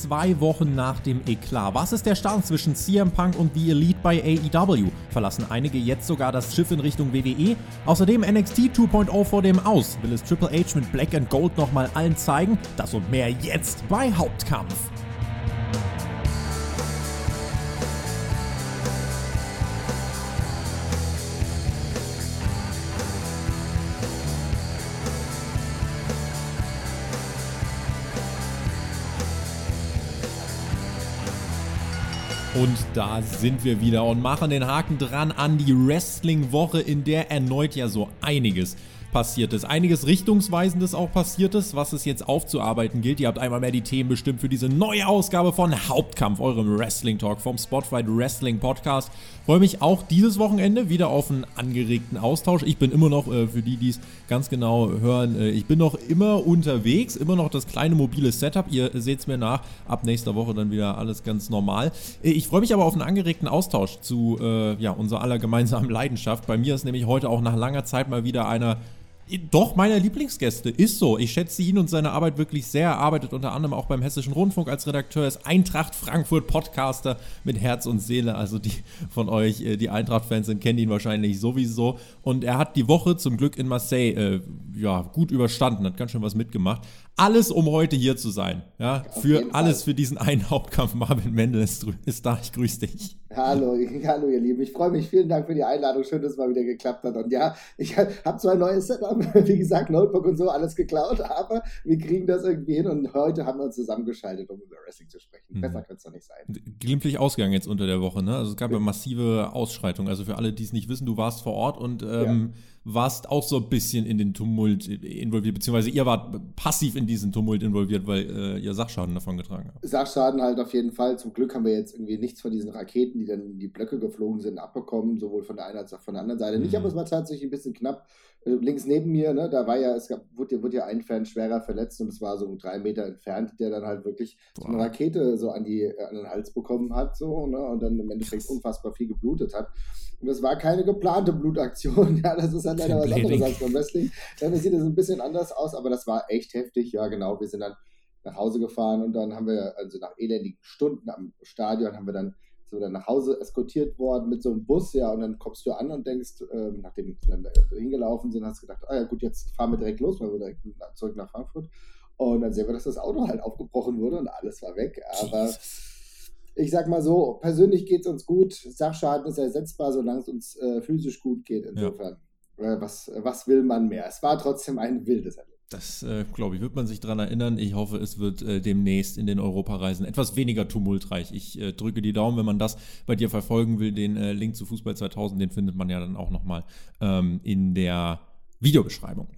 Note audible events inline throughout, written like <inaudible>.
zwei Wochen nach dem Eklat. Was ist der Stand zwischen CM Punk und The Elite bei AEW? Verlassen einige jetzt sogar das Schiff in Richtung WWE? Außerdem NXT 2.0 vor dem Aus. Will es Triple H mit Black and Gold nochmal allen zeigen? Das und mehr jetzt bei Hauptkampf. Und da sind wir wieder und machen den Haken dran an die Wrestling-Woche, in der erneut ja so einiges passiert ist. Einiges Richtungsweisendes auch passiert ist, was es jetzt aufzuarbeiten gilt. Ihr habt einmal mehr die Themen bestimmt für diese neue Ausgabe von Hauptkampf, eurem Wrestling Talk vom Spotify Wrestling Podcast. Freue mich auch dieses Wochenende wieder auf einen angeregten Austausch. Ich bin immer noch, äh, für die, die es ganz genau hören, äh, ich bin noch immer unterwegs, immer noch das kleine mobile Setup. Ihr seht es mir nach. Ab nächster Woche dann wieder alles ganz normal. Äh, ich freue mich aber auf einen angeregten Austausch zu äh, ja, unserer aller gemeinsamen Leidenschaft. Bei mir ist nämlich heute auch nach langer Zeit mal wieder einer doch, meine Lieblingsgäste. Ist so. Ich schätze ihn und seine Arbeit wirklich sehr. Er arbeitet unter anderem auch beim Hessischen Rundfunk als Redakteur, ist Eintracht Frankfurt Podcaster mit Herz und Seele. Also die von euch, äh, die Eintracht-Fans sind, kennen ihn wahrscheinlich sowieso. Und er hat die Woche zum Glück in Marseille äh, ja, gut überstanden, hat ganz schön was mitgemacht. Alles, um heute hier zu sein. Ja, für alles Fall. für diesen einen Hauptkampf. Marvin Mendel ist, ist da. Ich grüße dich. Hallo, <laughs> hallo ihr Lieben. Ich freue mich. Vielen Dank für die Einladung. Schön, dass es mal wieder geklappt hat. Und ja, ich <laughs> habe zwar ein neues Setup, <laughs> wie gesagt, Notebook und so, alles geklaut, aber wir kriegen das irgendwie hin. Und heute haben wir uns zusammengeschaltet, um über Wrestling zu sprechen. Mhm. Besser könnte es doch nicht sein. Glimpflich Ausgang jetzt unter der Woche, ne? Also es gab ja massive Ausschreitungen. Also für alle, die es nicht wissen, du warst vor Ort und ähm, ja warst auch so ein bisschen in den Tumult involviert, beziehungsweise ihr wart passiv in diesen Tumult involviert, weil äh, ihr Sachschaden davon getragen habt. Sachschaden halt auf jeden Fall. Zum Glück haben wir jetzt irgendwie nichts von diesen Raketen, die dann in die Blöcke geflogen sind, abbekommen, sowohl von der einen als auch von der anderen Seite. Mhm. Nicht, aber es war tatsächlich ein bisschen knapp. Äh, links neben mir, ne, da war ja, es gab, wurde, wurde ja ein Fan schwerer verletzt und es war so drei Meter entfernt, der dann halt wirklich Boah. so eine Rakete so an, die, an den Hals bekommen hat, so, ne, und dann im Endeffekt unfassbar viel geblutet hat. Und das war keine geplante Blutaktion. <laughs> Ja, das ist halt leider was anderes als beim Wrestling. Dann sieht es ein bisschen anders aus, aber das war echt heftig. Ja, genau. Wir sind dann nach Hause gefahren und dann haben wir, also nach elendigen Stunden am Stadion, haben wir dann dann nach Hause eskortiert worden mit so einem Bus, ja, und dann kommst du an und denkst, äh, nachdem wir dann hingelaufen sind, hast du gedacht, ah ja gut, jetzt fahren wir direkt los, weil wir direkt zurück nach Frankfurt. Und dann sehen wir, dass das Auto halt aufgebrochen wurde und alles war weg. Aber Jesus ich sag mal so, persönlich geht es uns gut. Sachschaden ist ersetzbar, solange es uns äh, physisch gut geht. Insofern, ja. äh, was, was will man mehr? Es war trotzdem ein wildes Erlebnis. Das, äh, glaube ich, wird man sich daran erinnern. Ich hoffe, es wird äh, demnächst in den Europareisen etwas weniger tumultreich. Ich äh, drücke die Daumen, wenn man das bei dir verfolgen will. Den äh, Link zu Fußball 2000, den findet man ja dann auch nochmal ähm, in der Videobeschreibung.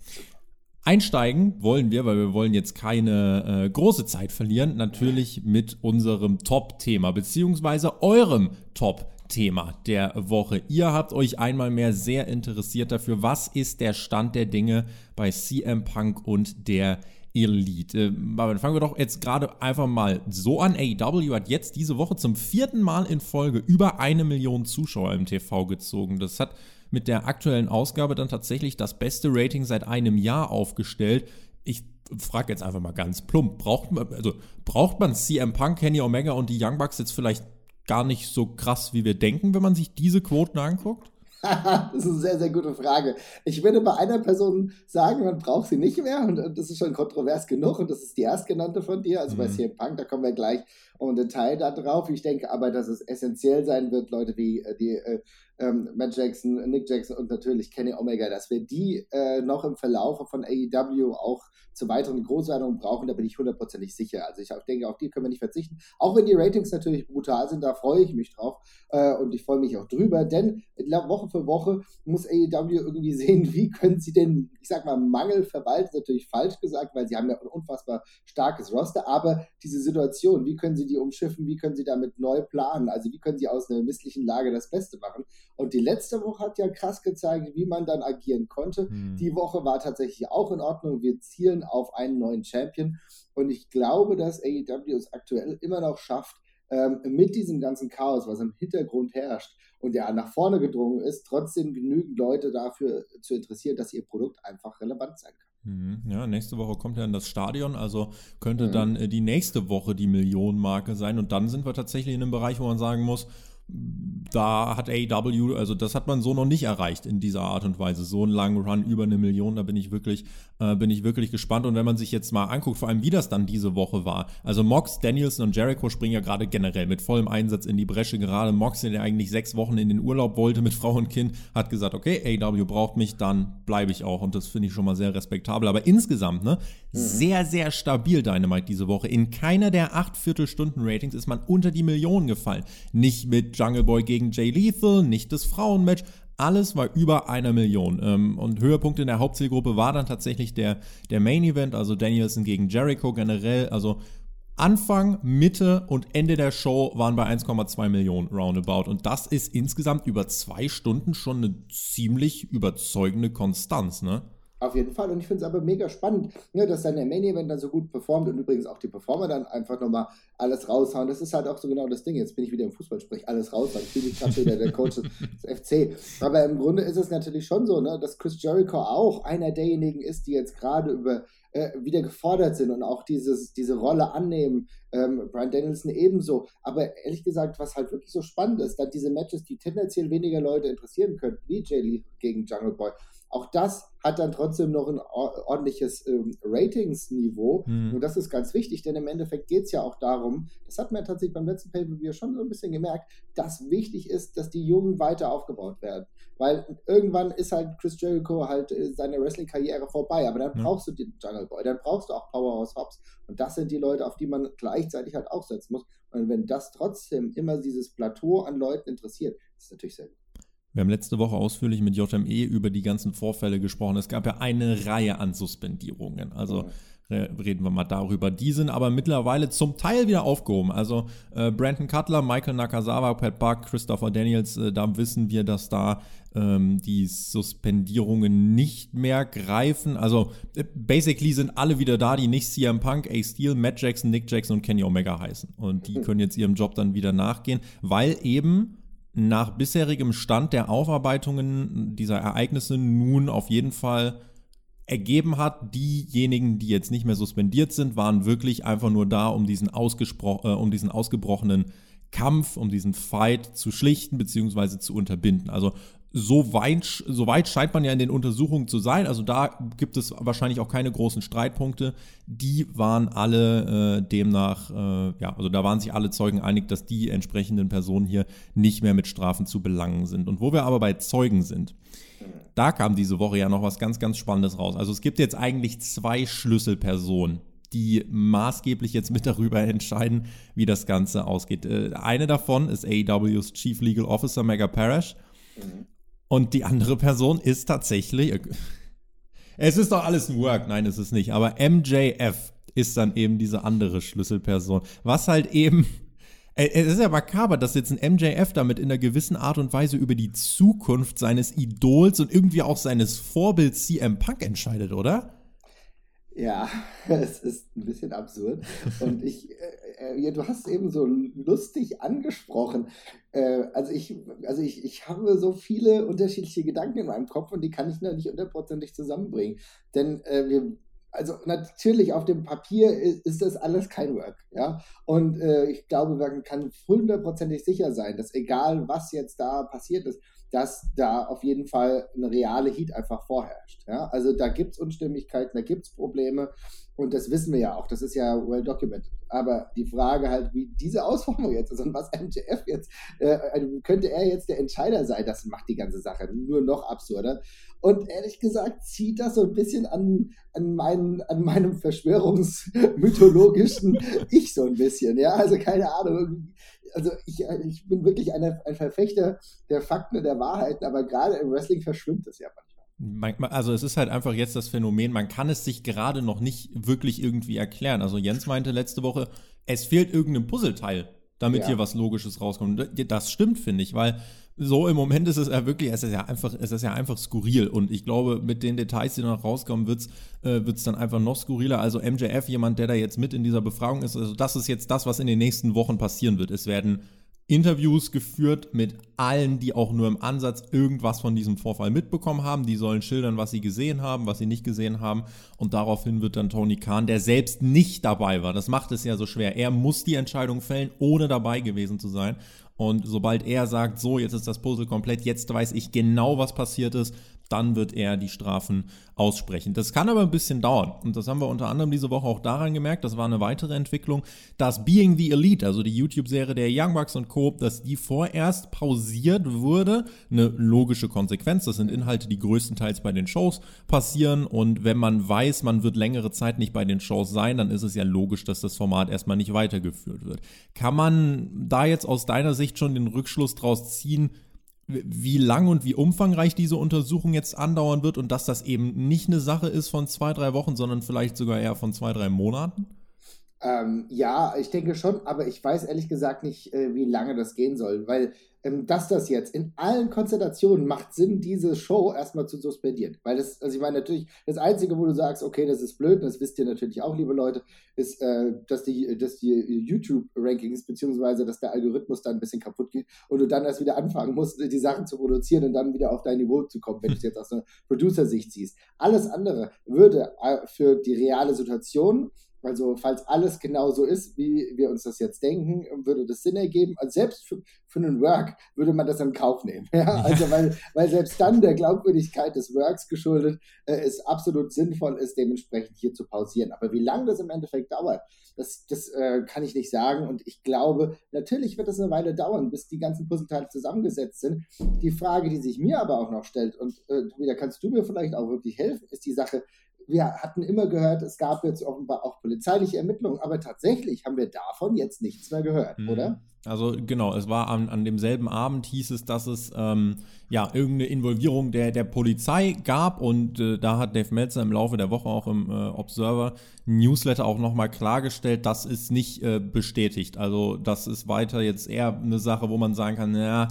Einsteigen wollen wir, weil wir wollen jetzt keine äh, große Zeit verlieren, natürlich mit unserem Top-Thema, beziehungsweise eurem Top-Thema der Woche. Ihr habt euch einmal mehr sehr interessiert dafür, was ist der Stand der Dinge bei CM Punk und der Elite. Äh, aber fangen wir doch jetzt gerade einfach mal so an. AEW hat jetzt diese Woche zum vierten Mal in Folge über eine Million Zuschauer im TV gezogen. Das hat mit der aktuellen Ausgabe dann tatsächlich das beste Rating seit einem Jahr aufgestellt. Ich frage jetzt einfach mal ganz plump, braucht man, also braucht man CM Punk, Kenny Omega und die Young Bucks jetzt vielleicht gar nicht so krass, wie wir denken, wenn man sich diese Quoten anguckt? <laughs> das ist eine sehr, sehr gute Frage. Ich würde bei einer Person sagen, man braucht sie nicht mehr und, das ist schon kontrovers genug und das ist die erstgenannte von dir, also mhm. bei CM Punk, da kommen wir gleich im Detail da drauf. Ich denke aber, dass es essentiell sein wird, Leute wie äh, die äh, ähm, Matt Jackson, Nick Jackson und natürlich Kenny Omega, dass wir die äh, noch im Verlauf von AEW auch zu weiteren Großwertungen brauchen, da bin ich hundertprozentig sicher. Also ich denke, auf die können wir nicht verzichten. Auch wenn die Ratings natürlich brutal sind, da freue ich mich drauf äh, und ich freue mich auch drüber, denn Woche für Woche muss AEW irgendwie <laughs> sehen, wie können sie den, ich sag mal, Mangel verwalten, natürlich falsch gesagt, weil sie haben ja ein unfassbar starkes Roster, aber diese Situation, wie können sie die umschiffen, wie können sie damit neu planen, also wie können sie aus einer misslichen Lage das Beste machen. Und die letzte Woche hat ja krass gezeigt, wie man dann agieren konnte. Mhm. Die Woche war tatsächlich auch in Ordnung. Wir zielen auf einen neuen Champion. Und ich glaube, dass AEW es aktuell immer noch schafft, ähm, mit diesem ganzen Chaos, was im Hintergrund herrscht und ja nach vorne gedrungen ist, trotzdem genügend Leute dafür zu interessieren, dass ihr Produkt einfach relevant sein kann. Mhm. Ja, nächste Woche kommt ja in das Stadion, also könnte mhm. dann äh, die nächste Woche die Millionenmarke sein und dann sind wir tatsächlich in einem Bereich, wo man sagen muss, da hat AEW, also das hat man so noch nicht erreicht in dieser Art und Weise. So einen langen Run über eine Million, da bin ich wirklich, äh, bin ich wirklich gespannt. Und wenn man sich jetzt mal anguckt, vor allem wie das dann diese Woche war. Also Mox, Danielson und Jericho springen ja gerade generell mit vollem Einsatz in die Bresche. Gerade Mox, der eigentlich sechs Wochen in den Urlaub wollte mit Frau und Kind, hat gesagt, okay, AEW braucht mich, dann bleibe ich auch. Und das finde ich schon mal sehr respektabel. Aber insgesamt, ne, mhm. sehr, sehr stabil Dynamite diese Woche. In keiner der acht Viertelstunden-Ratings ist man unter die Millionen gefallen. Nicht mit Jungle Boy gegen Jay Lethal, nicht das Frauenmatch. Alles war über einer Million. Ähm, und Höhepunkt in der Hauptzielgruppe war dann tatsächlich der, der Main Event, also Danielson gegen Jericho generell. Also Anfang, Mitte und Ende der Show waren bei 1,2 Millionen roundabout. Und das ist insgesamt über zwei Stunden schon eine ziemlich überzeugende Konstanz, ne? Auf jeden Fall. Und ich finde es aber mega spannend, ne, dass dann der Main Event dann so gut performt und übrigens auch die Performer dann einfach nochmal alles raushauen. Das ist halt auch so genau das Ding. Jetzt bin ich wieder im Fußball, sprich alles raushauen. Ich fühle mich gerade wieder der Coach des <laughs> FC. Aber im Grunde ist es natürlich schon so, ne, dass Chris Jericho auch einer derjenigen ist, die jetzt gerade über äh, wieder gefordert sind und auch dieses, diese Rolle annehmen. Ähm, Brian Danielson ebenso. Aber ehrlich gesagt, was halt wirklich so spannend ist, dann diese Matches, die tendenziell weniger Leute interessieren könnten, wie Jay Lee gegen Jungle Boy, auch das hat dann trotzdem noch ein ordentliches ähm, Ratingsniveau. Mhm. Und das ist ganz wichtig, denn im Endeffekt geht es ja auch darum, das hat man tatsächlich beim letzten Pay-Per-View schon so ein bisschen gemerkt, dass wichtig ist, dass die Jungen weiter aufgebaut werden. Weil irgendwann ist halt Chris Jericho halt äh, seine Wrestling-Karriere vorbei. Aber dann mhm. brauchst du den Jungle Boy, dann brauchst du auch Powerhouse Hobbs. Und das sind die Leute, auf die man gleichzeitig halt auch setzen muss. Und wenn das trotzdem immer dieses Plateau an Leuten interessiert, ist natürlich sehr gut. Wir haben letzte Woche ausführlich mit JME über die ganzen Vorfälle gesprochen. Es gab ja eine Reihe an Suspendierungen. Also reden wir mal darüber. Die sind aber mittlerweile zum Teil wieder aufgehoben. Also äh, Brandon Cutler, Michael Nakazawa, Pat Buck, Christopher Daniels, äh, da wissen wir, dass da ähm, die Suspendierungen nicht mehr greifen. Also äh, basically sind alle wieder da, die nicht CM Punk, A Steel, Matt Jackson, Nick Jackson und Kenny Omega heißen. Und die können jetzt ihrem Job dann wieder nachgehen, weil eben nach bisherigem Stand der Aufarbeitungen dieser Ereignisse nun auf jeden Fall ergeben hat, diejenigen, die jetzt nicht mehr suspendiert sind, waren wirklich einfach nur da, um diesen, ausgespro äh, um diesen ausgebrochenen Kampf, um diesen Fight zu schlichten bzw. zu unterbinden. Also so weit, so weit scheint man ja in den Untersuchungen zu sein. Also da gibt es wahrscheinlich auch keine großen Streitpunkte. Die waren alle äh, demnach, äh, ja, also da waren sich alle Zeugen einig, dass die entsprechenden Personen hier nicht mehr mit Strafen zu belangen sind. Und wo wir aber bei Zeugen sind, da kam diese Woche ja noch was ganz, ganz Spannendes raus. Also es gibt jetzt eigentlich zwei Schlüsselpersonen, die maßgeblich jetzt mit darüber entscheiden, wie das Ganze ausgeht. Äh, eine davon ist AEWs Chief Legal Officer Mega Parrish. Und die andere Person ist tatsächlich. Äh, es ist doch alles ein Work. Nein, ist es nicht. Aber MJF ist dann eben diese andere Schlüsselperson. Was halt eben. <laughs> Äh, es ist ja makaber, dass jetzt ein MJF damit in einer gewissen Art und Weise über die Zukunft seines Idols und irgendwie auch seines Vorbilds CM Punk entscheidet, oder? Ja, <laughs> es ist ein bisschen absurd. Und ich, äh, du hast eben so lustig angesprochen. Äh, also ich, also ich, ich habe so viele unterschiedliche Gedanken in meinem Kopf und die kann ich noch nicht hundertprozentig zusammenbringen. Denn äh, wir, also natürlich auf dem Papier ist, ist, das alles kein Work, ja. Und äh, ich glaube, man kann hundertprozentig sicher sein, dass egal was jetzt da passiert ist, dass da auf jeden Fall eine reale Heat einfach vorherrscht. Ja? Also da gibt es Unstimmigkeiten, da gibt es Probleme und das wissen wir ja auch, das ist ja well documented. Aber die Frage halt, wie diese Ausformung jetzt ist und was MJF jetzt, äh, also könnte er jetzt der Entscheider sein, das macht die ganze Sache nur noch absurder. Und ehrlich gesagt zieht das so ein bisschen an, an, meinen, an meinem verschwörungsmythologischen <laughs> Ich so ein bisschen. Ja, also keine Ahnung also ich, ich bin wirklich eine, ein Verfechter der Fakten und der Wahrheiten, aber gerade im Wrestling verschwimmt es ja manchmal. Also es ist halt einfach jetzt das Phänomen, man kann es sich gerade noch nicht wirklich irgendwie erklären. Also Jens meinte letzte Woche, es fehlt irgendein Puzzleteil, damit ja. hier was Logisches rauskommt. Das stimmt, finde ich, weil so im Moment ist es ja wirklich, es ist ja einfach, es ist ja einfach skurril und ich glaube, mit den Details, die noch rauskommen, wird es äh, dann einfach noch skurriler. Also MJF, jemand, der da jetzt mit in dieser Befragung ist, also das ist jetzt das, was in den nächsten Wochen passieren wird. Es werden Interviews geführt mit allen, die auch nur im Ansatz irgendwas von diesem Vorfall mitbekommen haben. Die sollen schildern, was sie gesehen haben, was sie nicht gesehen haben. Und daraufhin wird dann Tony Khan, der selbst nicht dabei war, das macht es ja so schwer. Er muss die Entscheidung fällen, ohne dabei gewesen zu sein. Und sobald er sagt, so, jetzt ist das Puzzle komplett, jetzt weiß ich genau, was passiert ist, dann wird er die Strafen aussprechen. Das kann aber ein bisschen dauern. Und das haben wir unter anderem diese Woche auch daran gemerkt, das war eine weitere Entwicklung, dass Being the Elite, also die YouTube-Serie der Young Bucks und Co., dass die vorerst pausiert wurde. Eine logische Konsequenz. Das sind Inhalte, die größtenteils bei den Shows passieren. Und wenn man weiß, man wird längere Zeit nicht bei den Shows sein, dann ist es ja logisch, dass das Format erstmal nicht weitergeführt wird. Kann man da jetzt aus deiner Sicht schon den Rückschluss draus ziehen, wie lang und wie umfangreich diese Untersuchung jetzt andauern wird und dass das eben nicht eine Sache ist von zwei, drei Wochen, sondern vielleicht sogar eher von zwei, drei Monaten? Ähm, ja, ich denke schon, aber ich weiß ehrlich gesagt nicht, äh, wie lange das gehen soll, weil dass das jetzt in allen Konstellationen macht Sinn, diese Show erstmal zu suspendieren. Weil das, also ich meine natürlich, das Einzige, wo du sagst, okay, das ist blöd, das wisst ihr natürlich auch, liebe Leute, ist, äh, dass die, dass die YouTube-Rankings, beziehungsweise dass der Algorithmus da ein bisschen kaputt geht und du dann erst wieder anfangen musst, die Sachen zu produzieren und dann wieder auf dein Niveau zu kommen, wenn du es jetzt aus einer Producer-Sicht siehst. Alles andere würde äh, für die reale Situation also, falls alles genau so ist, wie wir uns das jetzt denken, würde das Sinn ergeben. Also selbst für, für einen Work würde man das in Kauf nehmen. Ja? <laughs> Also, weil, weil selbst dann der Glaubwürdigkeit des Works geschuldet äh, es absolut sinnvoll ist, dementsprechend hier zu pausieren. Aber wie lange das im Endeffekt dauert, das, das äh, kann ich nicht sagen. Und ich glaube, natürlich wird es eine Weile dauern, bis die ganzen Puzzleteile zusammengesetzt sind. Die Frage, die sich mir aber auch noch stellt, und äh, da kannst du mir vielleicht auch wirklich helfen, ist die Sache, wir hatten immer gehört, es gab jetzt offenbar auch polizeiliche Ermittlungen, aber tatsächlich haben wir davon jetzt nichts mehr gehört, mhm. oder? Also genau, es war an, an demselben Abend hieß es, dass es ähm, ja irgendeine Involvierung der, der Polizei gab und äh, da hat Dave Meltzer im Laufe der Woche auch im äh, Observer Newsletter auch nochmal klargestellt, das ist nicht äh, bestätigt. Also das ist weiter jetzt eher eine Sache, wo man sagen kann, naja,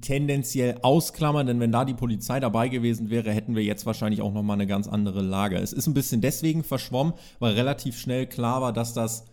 tendenziell ausklammern, denn wenn da die Polizei dabei gewesen wäre, hätten wir jetzt wahrscheinlich auch nochmal eine ganz andere Lage. Es ist ein bisschen deswegen verschwommen, weil relativ schnell klar war, dass das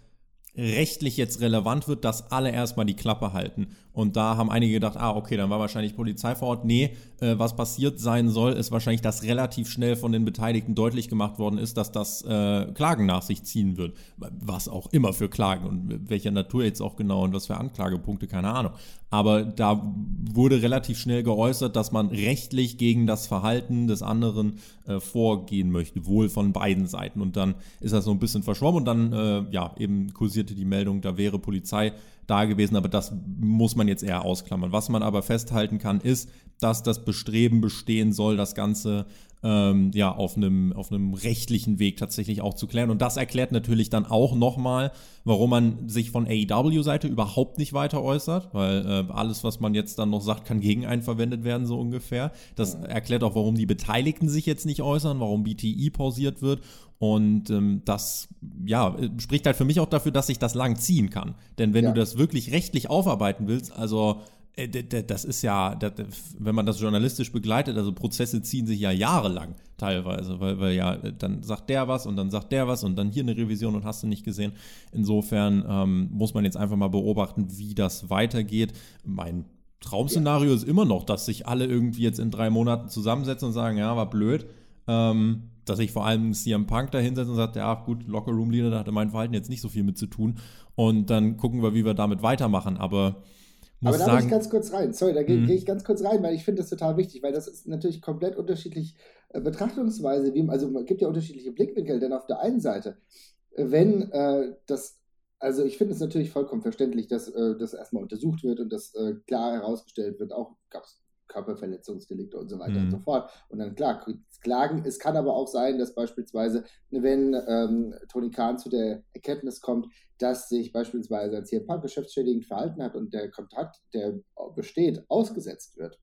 rechtlich jetzt relevant wird, dass alle erstmal die Klappe halten. Und da haben einige gedacht, ah, okay, dann war wahrscheinlich Polizei vor Ort. Nee, äh, was passiert sein soll, ist wahrscheinlich, dass relativ schnell von den Beteiligten deutlich gemacht worden ist, dass das äh, Klagen nach sich ziehen wird. Was auch immer für Klagen und welcher Natur jetzt auch genau und was für Anklagepunkte, keine Ahnung. Aber da wurde relativ schnell geäußert, dass man rechtlich gegen das Verhalten des anderen äh, vorgehen möchte, wohl von beiden Seiten. Und dann ist das so ein bisschen verschwommen und dann, äh, ja, eben kursierte die Meldung, da wäre Polizei da gewesen, aber das muss man jetzt eher ausklammern. Was man aber festhalten kann, ist, dass das Bestreben bestehen soll, das Ganze ähm, ja, auf einem, auf einem rechtlichen Weg tatsächlich auch zu klären. Und das erklärt natürlich dann auch nochmal, warum man sich von AEW-Seite überhaupt nicht weiter äußert, weil äh, alles, was man jetzt dann noch sagt, kann gegen einen verwendet werden, so ungefähr. Das erklärt auch, warum die Beteiligten sich jetzt nicht äußern, warum BTI pausiert wird und ähm, das, ja, spricht halt für mich auch dafür, dass ich das lang ziehen kann. Denn wenn ja. du das wirklich rechtlich aufarbeiten willst, also das ist ja, wenn man das journalistisch begleitet, also Prozesse ziehen sich ja jahrelang teilweise, weil, weil ja, dann sagt der was und dann sagt der was und dann hier eine Revision und hast du nicht gesehen. Insofern ähm, muss man jetzt einfach mal beobachten, wie das weitergeht. Mein Traumszenario ja. ist immer noch, dass sich alle irgendwie jetzt in drei Monaten zusammensetzen und sagen, ja, war blöd. Ähm, dass sich vor allem CM Punk da hinsetzt und sagt, ja gut, Locker Room Leader, da hatte mein Verhalten jetzt nicht so viel mit zu tun. Und dann gucken wir, wie wir damit weitermachen. Aber muss Aber da sagen, muss ich ganz kurz rein. Sorry, da gehe mhm. geh ich ganz kurz rein, weil ich finde das total wichtig, weil das ist natürlich komplett unterschiedlich äh, Betrachtungsweise. Wie, also es gibt ja unterschiedliche Blickwinkel, denn auf der einen Seite, äh, wenn äh, das also ich finde es natürlich vollkommen verständlich, dass äh, das erstmal untersucht wird und das äh, klar herausgestellt wird. Auch gab es Körperverletzungsdelikte und so weiter mhm. und so fort. Und dann klar, klagen. Es kann aber auch sein, dass beispielsweise, wenn ähm, Tony Khan zu der Erkenntnis kommt, dass sich beispielsweise ein CM Punk geschäftsschädigend verhalten hat und der Kontakt, der besteht, ausgesetzt wird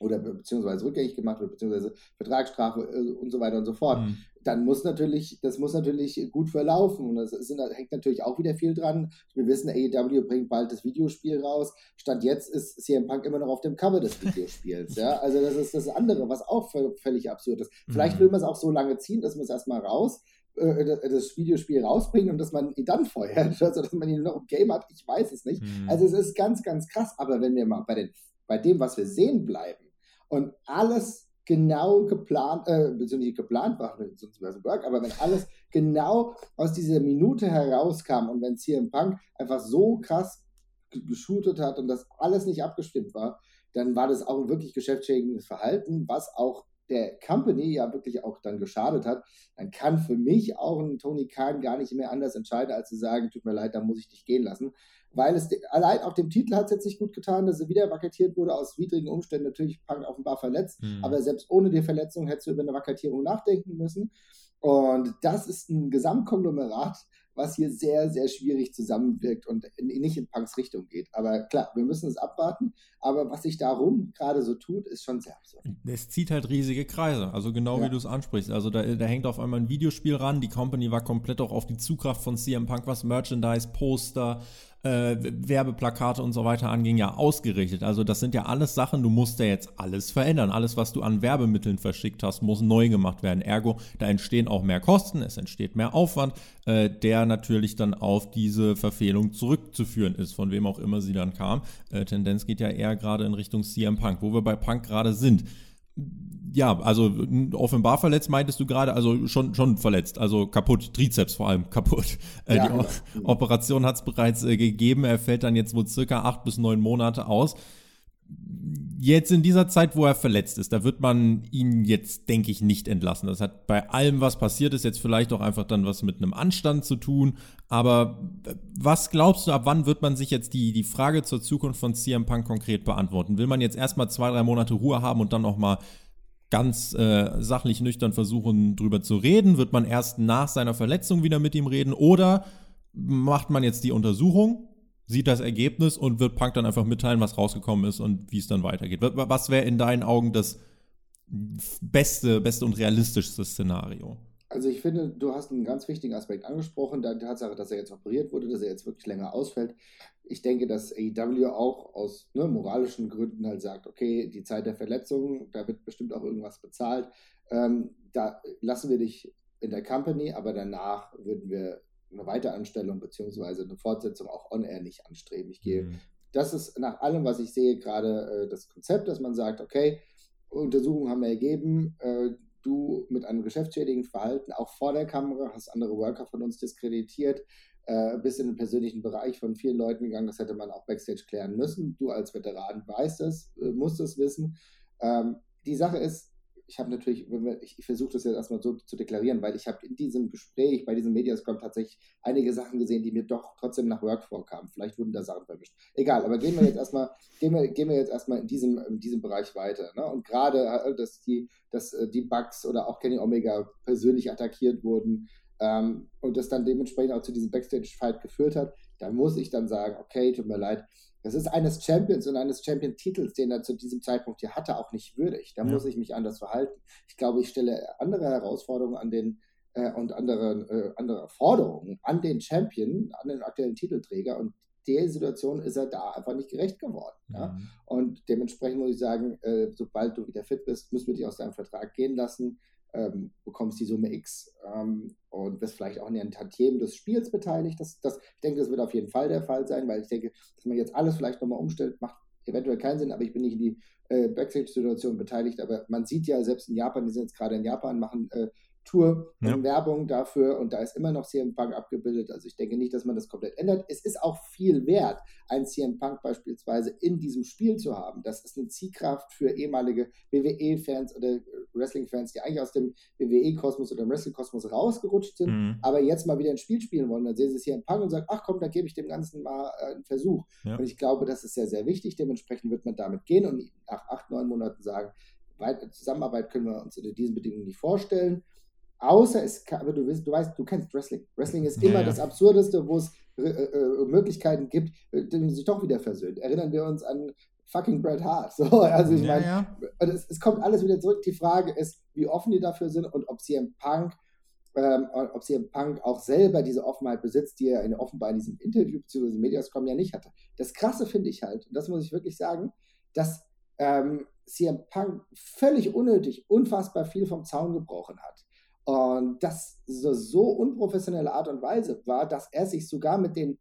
oder beziehungsweise rückgängig gemacht wird, beziehungsweise Vertragsstrafe äh, und so weiter und so fort, mhm. dann muss natürlich, das muss natürlich gut verlaufen. Und das ist, hängt natürlich auch wieder viel dran. Wir wissen, AEW bringt bald das Videospiel raus. Statt jetzt ist CM Punk immer noch auf dem Cover des Videospiels. ja? Also das ist das andere, was auch völlig absurd ist. Vielleicht mhm. will man es auch so lange ziehen, dass man es erstmal raus äh, das Videospiel rausbringen und dass man ihn dann feuert, <laughs> also dass man ihn noch im Game hat, ich weiß es nicht. Mhm. Also es ist ganz, ganz krass. Aber wenn wir mal bei, den, bei dem, was wir sehen, bleiben, und alles genau geplant, äh, beziehungsweise geplant war, sonst wäre es Work, aber wenn alles genau aus dieser Minute herauskam und wenn CM Punk einfach so krass geshootet hat und das alles nicht abgestimmt war, dann war das auch ein wirklich geschäftsschädigendes Verhalten, was auch der Company ja wirklich auch dann geschadet hat, dann kann für mich auch ein Tony Khan gar nicht mehr anders entscheiden, als zu sagen, tut mir leid, da muss ich dich gehen lassen weil es allein auf dem Titel hat es jetzt nicht gut getan, dass er wieder vakatiert wurde aus widrigen Umständen. Natürlich Punk offenbar verletzt, mhm. aber selbst ohne die Verletzung hättest du über eine Vakatierung nachdenken müssen. Und das ist ein Gesamtkonglomerat, was hier sehr, sehr schwierig zusammenwirkt und nicht in Punks Richtung geht. Aber klar, wir müssen es abwarten. Aber was sich darum gerade so tut, ist schon sehr absurd. Es zieht halt riesige Kreise, also genau ja. wie du es ansprichst. Also da, da, hängt auf einmal ein Videospiel ran. Die Company war komplett auch auf die Zugkraft von CM Punk, was Merchandise, Poster, äh, Werbeplakate und so weiter anging, ja ausgerichtet. Also das sind ja alles Sachen, du musst ja jetzt alles verändern. Alles, was du an Werbemitteln verschickt hast, muss neu gemacht werden. Ergo, da entstehen auch mehr Kosten, es entsteht mehr Aufwand, äh, der natürlich dann auf diese Verfehlung zurückzuführen ist, von wem auch immer sie dann kam. Äh, Tendenz geht ja eher gerade in Richtung CM Punk, wo wir bei Punk gerade sind ja, also offenbar verletzt meintest du gerade, also schon, schon verletzt, also kaputt, Trizeps vor allem kaputt. <laughs> Äh, ja, die o Operation hat es bereits äh, gegeben, er fällt dann jetzt wohl circa acht bis neun Monate aus. Jetzt in dieser Zeit, wo er verletzt ist, da wird man ihn jetzt, denke ich, nicht entlassen. Das hat bei allem, was passiert ist, jetzt vielleicht auch einfach dann was mit einem Anstand zu tun. Aber was glaubst du, ab wann wird man sich jetzt die, die Frage zur Zukunft von CM Punk konkret beantworten? Will man jetzt erstmal zwei, drei Monate Ruhe haben und dann auch mal ganz äh, sachlich nüchtern versuchen, drüber zu reden? Wird man erst nach seiner Verletzung wieder mit ihm reden? Oder macht man jetzt die Untersuchung, sieht das Ergebnis und wird Punk dann einfach mitteilen, was rausgekommen ist und wie es dann weitergeht? Was wäre in deinen Augen das beste, beste und realistischste Szenario? Also ich finde, du hast einen ganz wichtigen Aspekt angesprochen, die Tatsache, dass er jetzt operiert wurde, dass er jetzt wirklich länger ausfällt. Ich denke, dass AEW auch aus ne, moralischen Gründen halt sagt, okay, die Zeit der Verletzung, da wird bestimmt auch irgendwas bezahlt. Ähm, da lassen wir dich in der Company, aber danach würden wir eine Weiteranstellung beziehungsweise eine Fortsetzung auch on-air nicht anstreben. Ich gehe, mhm. das ist nach allem, was ich sehe, gerade äh, das Konzept, dass man sagt, okay, Untersuchungen haben ergeben, äh, du mit einem geschäftsschädigen Verhalten auch vor der Kamera hast andere Worker von uns diskreditiert, äh, bist in den persönlichen Bereich von vielen Leuten gegangen. Das hätte man auch backstage klären müssen. Du als Veteran weißt es, äh, musst es wissen. Ähm, die Sache ist, ich habe natürlich, ich, ich versuche das jetzt erstmal so zu deklarieren, weil ich habe in diesem Gespräch, bei diesem Mediascrum tatsächlich einige Sachen gesehen, die mir doch trotzdem nach Work vorkamen. Vielleicht wurden da Sachen vermischt. Egal, aber gehen wir jetzt erstmal, <laughs> gehen wir, gehen wir jetzt erstmal in diesem, in diesem Bereich weiter. Ne? Und gerade, äh, dass die, dass äh, die Bugs oder auch Kenny Omega persönlich attackiert wurden ähm, und das dann dementsprechend auch zu diesem Backstage-Fight geführt hat, da muss ich dann sagen, okay, tut mir leid, das ist eines Champions und eines Champion-Titels, den er zu diesem Zeitpunkt hier hatte, auch nicht würdig. Da ja. muss ich mich anders verhalten. Ich glaube, ich stelle andere Herausforderungen an den äh, und andere, äh, andere Forderungen an den Champion, an den aktuellen Titelträger und der Situation ist er da einfach nicht gerecht geworden. Mhm. Ja? Und dementsprechend muss ich sagen, äh, sobald du wieder fit bist, müssen wir dich aus deinem Vertrag gehen lassen ähm, bekommst die Summe X ähm, und wirst vielleicht auch in den Tantiemen des Spiels beteiligt. Das, das, ich denke, das wird auf jeden Fall der Fall sein, weil ich denke, dass man jetzt alles vielleicht nochmal umstellt, macht eventuell keinen Sinn, aber ich bin nicht in die äh, Backstage-Situation beteiligt. Aber man sieht ja selbst in Japan, die sind jetzt gerade in Japan, machen äh, Tour ja. Werbung dafür und da ist immer noch CM Punk abgebildet. Also ich denke nicht, dass man das komplett ändert. Es ist auch viel wert, einen CM Punk beispielsweise in diesem Spiel zu haben. Das ist eine Ziehkraft für ehemalige WWE-Fans oder Wrestling-Fans, die eigentlich aus dem WWE-Kosmos oder dem Wrestling-Kosmos rausgerutscht sind, mhm. aber jetzt mal wieder ein Spiel spielen wollen. Dann sehen sie CM Punk und sagen, ach komm, da gebe ich dem Ganzen mal äh, einen Versuch. Ja. Und ich glaube, das ist sehr, sehr wichtig. Dementsprechend wird man damit gehen und nach acht, neun Monaten sagen, Zusammenarbeit können wir uns unter diesen Bedingungen nicht vorstellen. Außer es, aber du, weißt, du weißt, du kennst Wrestling. Wrestling ist immer ja, ja. das Absurdeste, wo es äh, äh, Möglichkeiten gibt, äh, die sich doch wieder versöhnt. Erinnern wir uns an fucking Bret Hart. <laughs> So, also ich meine, ja, ja. es, es, kommt alles wieder zurück. Die Frage ist, wie offen die dafür sind und ob CM Punk, ähm, ob CM Punk auch selber diese Offenheit besitzt, die er in, offenbar in diesem Interview bzw. Mediascom ja nicht hatte. Das Krasse finde ich halt, und das muss ich wirklich sagen, dass ähm, CM Punk völlig unnötig, unfassbar viel vom Zaun gebrochen hat. Und das so, so unprofessionelle Art und Weise war, dass er sich sogar mit den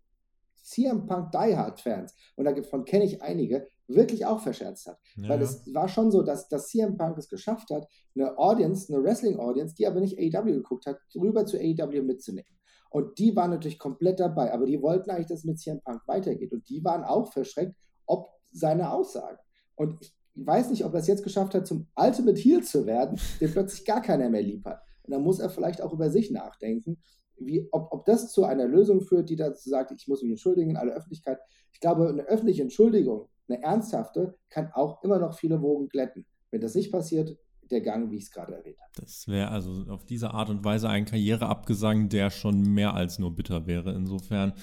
CM Punk Die Hard Fans, und davon kenne ich einige, wirklich auch verscherzt hat. Ja. Weil es war schon so, dass, dass CM Punk es geschafft hat, eine Audience, eine Wrestling-Audience, die aber nicht AEW geguckt hat, rüber zu AEW mitzunehmen. Und die waren natürlich komplett dabei, aber die wollten eigentlich, dass es mit CM Punk weitergeht. Und die waren auch verschreckt, ob seine Aussage. Und ich weiß nicht, ob er es jetzt geschafft hat, zum Ultimate Heel zu werden, den plötzlich gar keiner mehr lieb hat. Und dann muss er vielleicht auch über sich nachdenken wie, ob, ob das zu einer Lösung führt, die dazu sagt, ich muss mich entschuldigen in aller Öffentlichkeit. Ich glaube, eine öffentliche Entschuldigung, eine ernsthafte, kann auch immer noch viele Wogen glätten. Wenn das nicht passiert, der Gang, wie ich es gerade erwähnt habe. Das wäre also auf diese Art und Weise ein Karriereabgesang, der schon mehr als nur bitter wäre. Insofern,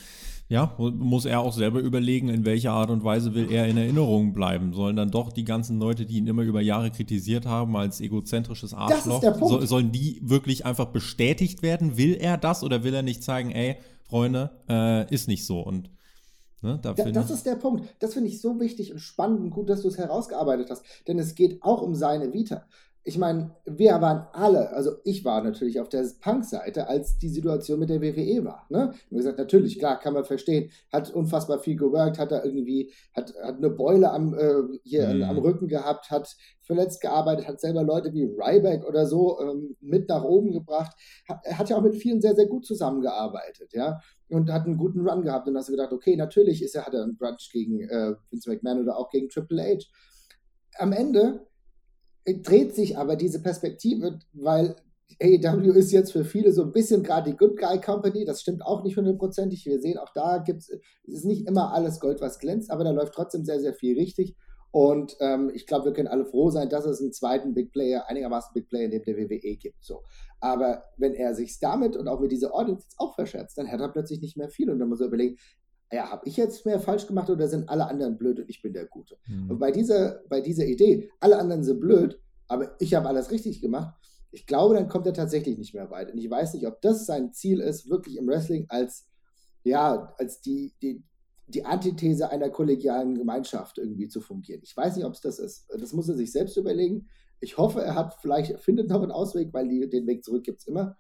ja, muss er auch selber überlegen, in welcher Art und Weise will er in Erinnerung bleiben. Sollen dann doch die ganzen Leute, die ihn immer über Jahre kritisiert haben, als egozentrisches Arschloch, so, sollen die wirklich einfach bestätigt werden? Will er das oder will er nicht zeigen, ey, Freunde, äh, ist nicht so? Und Ne, da da, das ist der Punkt. Das finde ich so wichtig und spannend und gut, dass du es herausgearbeitet hast. Denn es geht auch um seine Vita ich meine, wir waren alle, also ich war natürlich auf der Punk-Seite, als die Situation mit der WWE war. Ne? Und gesagt, natürlich, klar, kann man verstehen, hat unfassbar viel geworkt, hat da irgendwie, hat, hat eine Beule am, äh, hier mhm. am Rücken gehabt, hat verletzt gearbeitet, hat selber Leute wie Ryback oder so ähm, mit nach oben gebracht, hat, hat ja auch mit vielen sehr, sehr gut zusammengearbeitet, ja, und hat einen guten Run gehabt und hast du gedacht, okay, natürlich ist er, hat er einen Grudge gegen äh, Vince McMahon oder auch gegen Triple H. Am Ende dreht sich aber diese Perspektive, weil AEW ist jetzt für viele so ein bisschen gerade die Good Guy Company. Das stimmt auch nicht hundertprozentig. Wir sehen auch da gibt es ist nicht immer alles Gold, was glänzt, aber da läuft trotzdem sehr, sehr viel richtig. Und ähm, ich glaube, wir können alle froh sein, dass es einen zweiten Big Player, einigermaßen Big Player in dem der WWE gibt. So. Aber wenn er sich damit und auch mit dieser Audience jetzt auch verscherzt, dann hat er plötzlich nicht mehr viel. Und dann muss er überlegen, ja, habe ich jetzt mehr falsch gemacht oder sind alle anderen blöd und ich bin der Gute? Mhm. Und bei dieser, bei dieser Idee, alle anderen sind blöd, aber ich habe alles richtig gemacht, ich glaube, dann kommt er tatsächlich nicht mehr weit. Und ich weiß nicht, ob das sein Ziel ist, wirklich im Wrestling als, ja, als die, die, die Antithese einer kollegialen Gemeinschaft irgendwie zu fungieren. Ich weiß nicht, ob es das ist. Das muss er sich selbst überlegen. Ich hoffe, er hat vielleicht, findet noch einen Ausweg, weil die, den Weg zurück gibt es immer.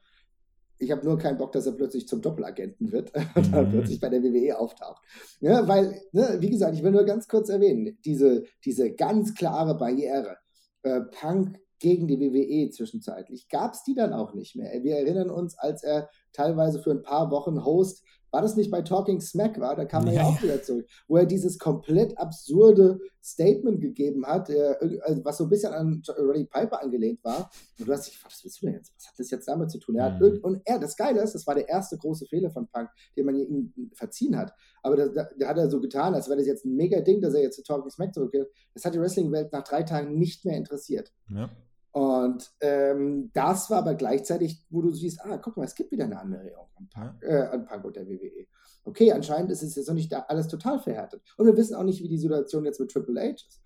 Ich habe nur keinen Bock, dass er plötzlich zum Doppelagenten wird <laughs> und dann mhm. plötzlich bei der WWE auftaucht. Ja, weil, ne, wie gesagt, ich will nur ganz kurz erwähnen, diese, diese ganz klare Barriere, äh, Punk gegen die WWE zwischenzeitlich, gab es die dann auch nicht mehr. Wir erinnern uns, als er teilweise für ein paar Wochen Host war das nicht bei Talking Smack war, da kam er ja, ja auch wieder zurück, wo er dieses komplett absurde Statement gegeben hat, äh, was so ein bisschen an Roddy Piper angelehnt war. Und du hast dich, was willst du denn jetzt? Was hat das jetzt damit zu tun? Er hat, mhm. Und er, das Geile ist, das war der erste große Fehler von Punk, den man ihm verziehen hat. Aber da, da hat er so getan, als wäre das jetzt ein mega Ding, dass er jetzt zu Talking Smack zurückkehrt. Das hat die Wrestling-Welt nach drei Tagen nicht mehr interessiert. Ja. Und ähm, das war aber gleichzeitig, wo du siehst, ah, guck mal, es gibt wieder eine Annäherung an Punk, äh, an Punk und der WWE. Okay, anscheinend ist es jetzt noch nicht alles total verhärtet. Und wir wissen auch nicht, wie die Situation jetzt mit Triple H ist.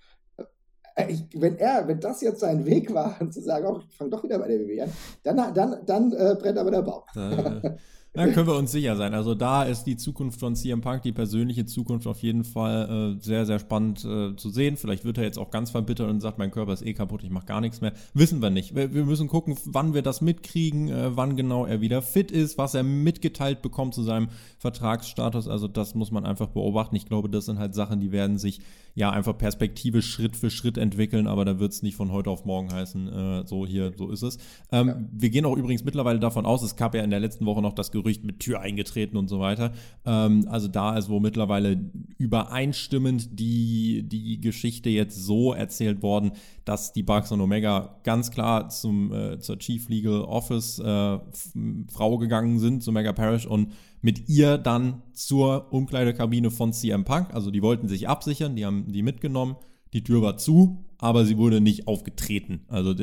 Äh, ich, wenn er, wenn das jetzt sein Weg war, <laughs> zu sagen, oh, ich fange doch wieder bei der WWE an, dann, dann, dann äh, brennt aber der Baum. <laughs> Da können wir uns sicher sein. Also da ist die Zukunft von CM Punk, die persönliche Zukunft auf jeden Fall äh, sehr, sehr spannend äh, zu sehen. Vielleicht wird er jetzt auch ganz verbittert und sagt, mein Körper ist eh kaputt, ich mache gar nichts mehr. Wissen wir nicht. Wir, wir müssen gucken, wann wir das mitkriegen, äh, wann genau er wieder fit ist, was er mitgeteilt bekommt zu seinem Vertragsstatus. Also das muss man einfach beobachten. Ich glaube, das sind halt Sachen, die werden sich ja einfach perspektivisch Schritt für Schritt entwickeln, aber da wird es nicht von heute auf morgen heißen, äh, so hier, so ist es. Ähm, ja. Wir gehen auch übrigens mittlerweile davon aus, es gab ja in der letzten Woche noch das Gerücht, Gerücht mit Tür eingetreten und so weiter. Ähm, also da ist wo mittlerweile übereinstimmend die, die Geschichte jetzt so erzählt worden, dass die Bugs und Omega ganz klar zum, äh, zur Chief Legal Office äh, Frau gegangen sind, zu Mega Parish und mit ihr dann zur Umkleidekabine von CM Punk. Also die wollten sich absichern, die haben die mitgenommen. Die Tür war zu, aber sie wurde nicht aufgetreten. Also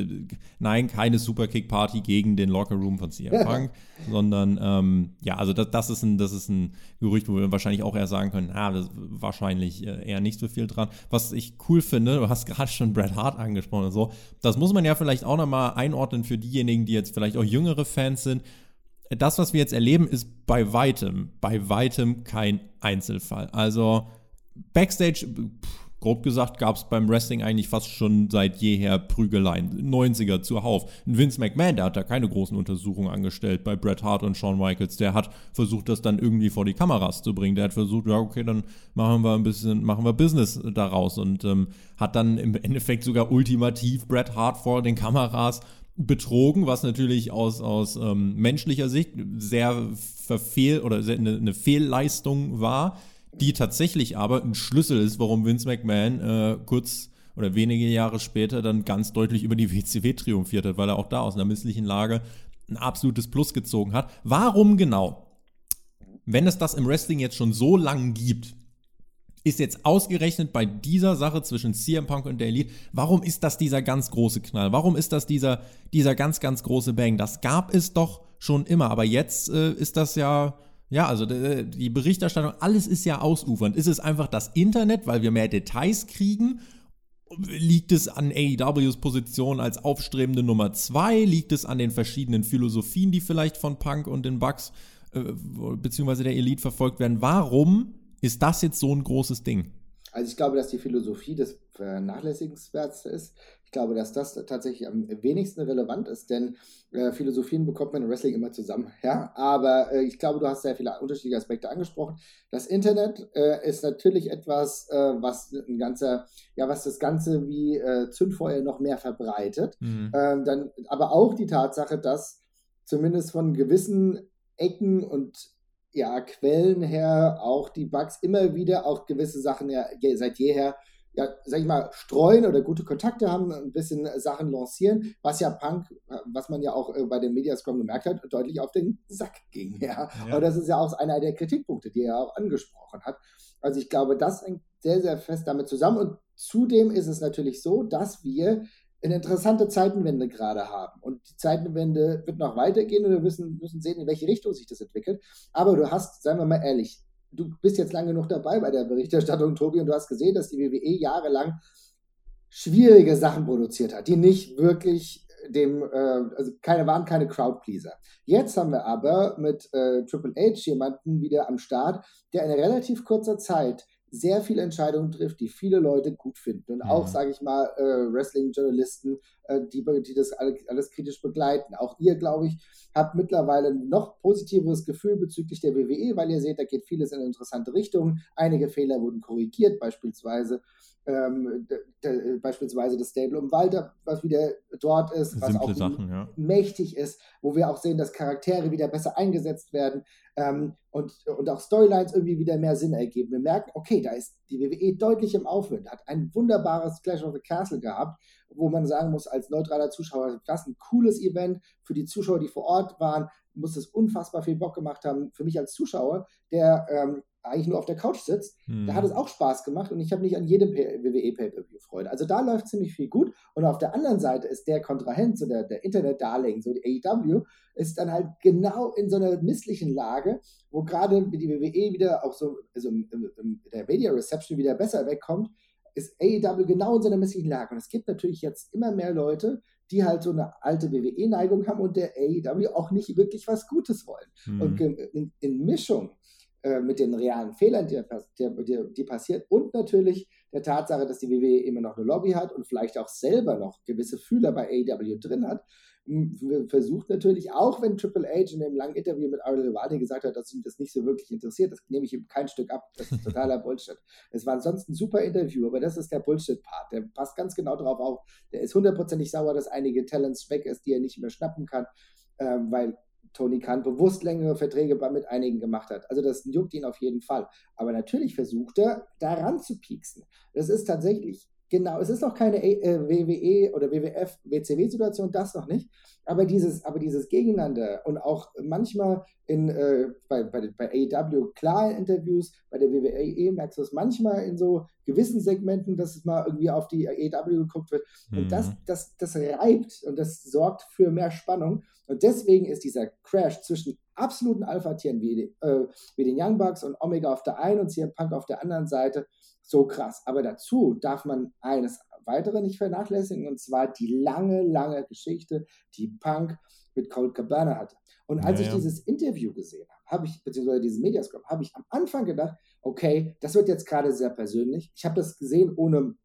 nein, keine Superkick-Party gegen den Lockerroom von CM <laughs> Punk, sondern ähm, ja, also das, das, ist ein, das ist ein Gerücht, wo wir wahrscheinlich auch eher sagen können, ah, das wahrscheinlich äh, eher nicht so viel dran. Was ich cool finde, du hast <laughs> gerade schon Bret Hart angesprochen und so, das muss man ja vielleicht auch nochmal einordnen für diejenigen, die jetzt vielleicht auch jüngere Fans sind das, was wir jetzt erleben, ist bei weitem, bei weitem kein Einzelfall. Also Backstage, grob gesagt, gab es beim Wrestling eigentlich fast schon seit jeher Prügeleien. 90er zuhauf. Vince McMahon, der hat da keine großen Untersuchungen angestellt bei Bret Hart und Shawn Michaels. Der hat versucht, das dann irgendwie vor die Kameras zu bringen. Der hat versucht, ja, okay, dann machen wir ein bisschen, machen wir Business daraus und ähm, hat dann im Endeffekt sogar ultimativ Bret Hart vor den Kameras betrogen, was natürlich aus, aus ähm, menschlicher Sicht sehr verfehl oder eine, eine Fehlleistung war die tatsächlich aber ein Schlüssel ist, warum Vince McMahon äh, kurz oder wenige Jahre später dann ganz deutlich über die WCW triumphiert hat, weil er auch da aus einer misslichen Lage ein absolutes Plus gezogen hat. Warum genau? Wenn es das im Wrestling jetzt schon so lang gibt, ist jetzt ausgerechnet bei dieser Sache zwischen CM Punk und der Elite, warum ist das dieser ganz große Knall? Warum ist das dieser, dieser ganz, ganz große Bang? Das gab es doch schon immer, aber jetzt äh, ist das ja ja, also die Berichterstattung, alles ist ja ausufernd. Ist es einfach das Internet, weil wir mehr Details kriegen? Liegt es an AEWs Position als aufstrebende Nummer zwei? Liegt es an den verschiedenen Philosophien, die vielleicht von Punk und den Bucks äh, beziehungsweise der Elite verfolgt werden? Warum ist das jetzt so ein großes Ding? Also ich glaube, dass die Philosophie des Vernachlässigenswerts ist. Ich glaube, dass das tatsächlich am wenigsten relevant ist, denn äh, Philosophien bekommt man im Wrestling immer zusammen. Ja, aber äh, ich glaube, du hast sehr viele unterschiedliche Aspekte angesprochen. Das Internet äh, ist natürlich etwas, äh, was ein ganzer, ja, was das Ganze wie äh, Zündfeuer noch mehr verbreitet. Mhm. Ähm, dann, aber auch die Tatsache, dass zumindest von gewissen Ecken und ja, Quellen her auch die Bugs immer wieder auch gewisse Sachen ja seit jeher ja, sag ich mal, streuen oder gute Kontakte haben, ein bisschen Sachen lancieren, was ja Punk, was man ja auch äh, bei den Mediascom gemerkt hat, deutlich auf den Sack ging. Ja. ja. Aber das ist ja auch einer der Kritikpunkte, die er auch angesprochen hat. Also ich glaube, das hängt sehr, sehr fest damit zusammen. Und zudem ist es natürlich so, dass wir eine interessante Zeitenwende gerade haben. Und die Zeitenwende wird noch weitergehen und wir müssen, müssen sehen, in welche Richtung sich das entwickelt. Aber du hast, seien wir mal ehrlich, du bist jetzt lange genug dabei bei der Berichterstattung, Tobi, und du hast gesehen, dass die WWE jahrelang schwierige Sachen produziert hat, die nicht wirklich dem, äh, also keine waren keine Crowdpleaser. Jetzt haben wir aber mit äh, Triple H jemanden wieder am Start, der in relativ kurzer Zeit sehr viele Entscheidungen trifft, die viele Leute gut finden. Und auch, mhm. sage ich mal, äh, Wrestling-Journalisten, äh, die, die das alles, alles kritisch begleiten. Auch ihr, glaube ich, habt mittlerweile ein noch positiveres Gefühl bezüglich der WWE, weil ihr seht, da geht vieles in interessante Richtungen. Einige Fehler wurden korrigiert, beispielsweise ähm, beispielsweise das Stable um Walter, was wieder dort ist, was Simple auch Sachen, ja. mächtig ist, wo wir auch sehen, dass Charaktere wieder besser eingesetzt werden ähm, und, und auch Storylines irgendwie wieder mehr Sinn ergeben. Wir merken, okay, da ist die WWE deutlich im Aufwind, hat ein wunderbares Clash of the Castle gehabt, wo man sagen muss, als neutraler Zuschauer, das ist ein cooles Event. Für die Zuschauer, die vor Ort waren, muss es unfassbar viel Bock gemacht haben. Für mich als Zuschauer, der ähm, eigentlich nur auf der Couch sitzt, hm. da hat es auch Spaß gemacht und ich habe nicht an jedem WWE Pay-Per-View Freude. Also da läuft ziemlich viel gut und auf der anderen Seite ist der Kontrahent, so der, der Internet-Darling, so die AEW, ist dann halt genau in so einer misslichen Lage, wo gerade die WWE wieder auch so, also in der Media Reception wieder besser wegkommt, ist AEW genau in so einer misslichen Lage. Und es gibt natürlich jetzt immer mehr Leute, die halt so eine alte WWE-Neigung haben und der AEW auch nicht wirklich was Gutes wollen. Mhm. Und in, in Mischung äh, mit den realen Fehlern, die, die, die, passiert und natürlich der Tatsache, dass die WWE immer noch eine Lobby hat und vielleicht auch selber noch gewisse Fühler bei AEW drin hat, versucht natürlich, auch wenn Triple H in dem langen Interview mit Ariel Rivati gesagt hat, dass ihn das nicht so wirklich interessiert, das nehme ich ihm kein Stück ab, das ist totaler <laughs> Bullshit. Es war ansonsten ein super Interview, aber das ist der Bullshit-Part, der passt ganz genau drauf auf, der ist hundertprozentig sauer, dass einige Talents weg ist, die er nicht mehr schnappen kann, ähm, weil Tony Khan bewusst längere Verträge mit einigen gemacht hat. Also das juckt ihn auf jeden Fall. Aber natürlich versucht er, daran zu pieksen. Das ist tatsächlich, genau, es ist noch keine äh, WWE oder WWF, WCW-Situation, das noch nicht. Aber dieses, aber dieses Gegeneinander und auch manchmal in, äh, bei, bei, bei AEW klar in Interviews, bei der WWE merkst du es manchmal in so gewissen Segmenten, dass es mal irgendwie auf die AEW geguckt wird. Und mhm. das, das, das reibt und das sorgt für mehr Spannung. Und deswegen ist dieser Crash zwischen absoluten Alpha-Tieren wie, äh, wie den Young Bucks und Omega auf der einen und CM Punk auf der anderen Seite so krass. Aber dazu darf man eines weitere nicht vernachlässigen, und zwar die lange, lange Geschichte, die Punk mit Cold Cabana hatte. Und als ja, ich ja. dieses Interview gesehen habe, habe ich, beziehungsweise diesen Mediascope, habe ich am Anfang gedacht, okay, das wird jetzt gerade sehr persönlich. Ich habe das gesehen ohne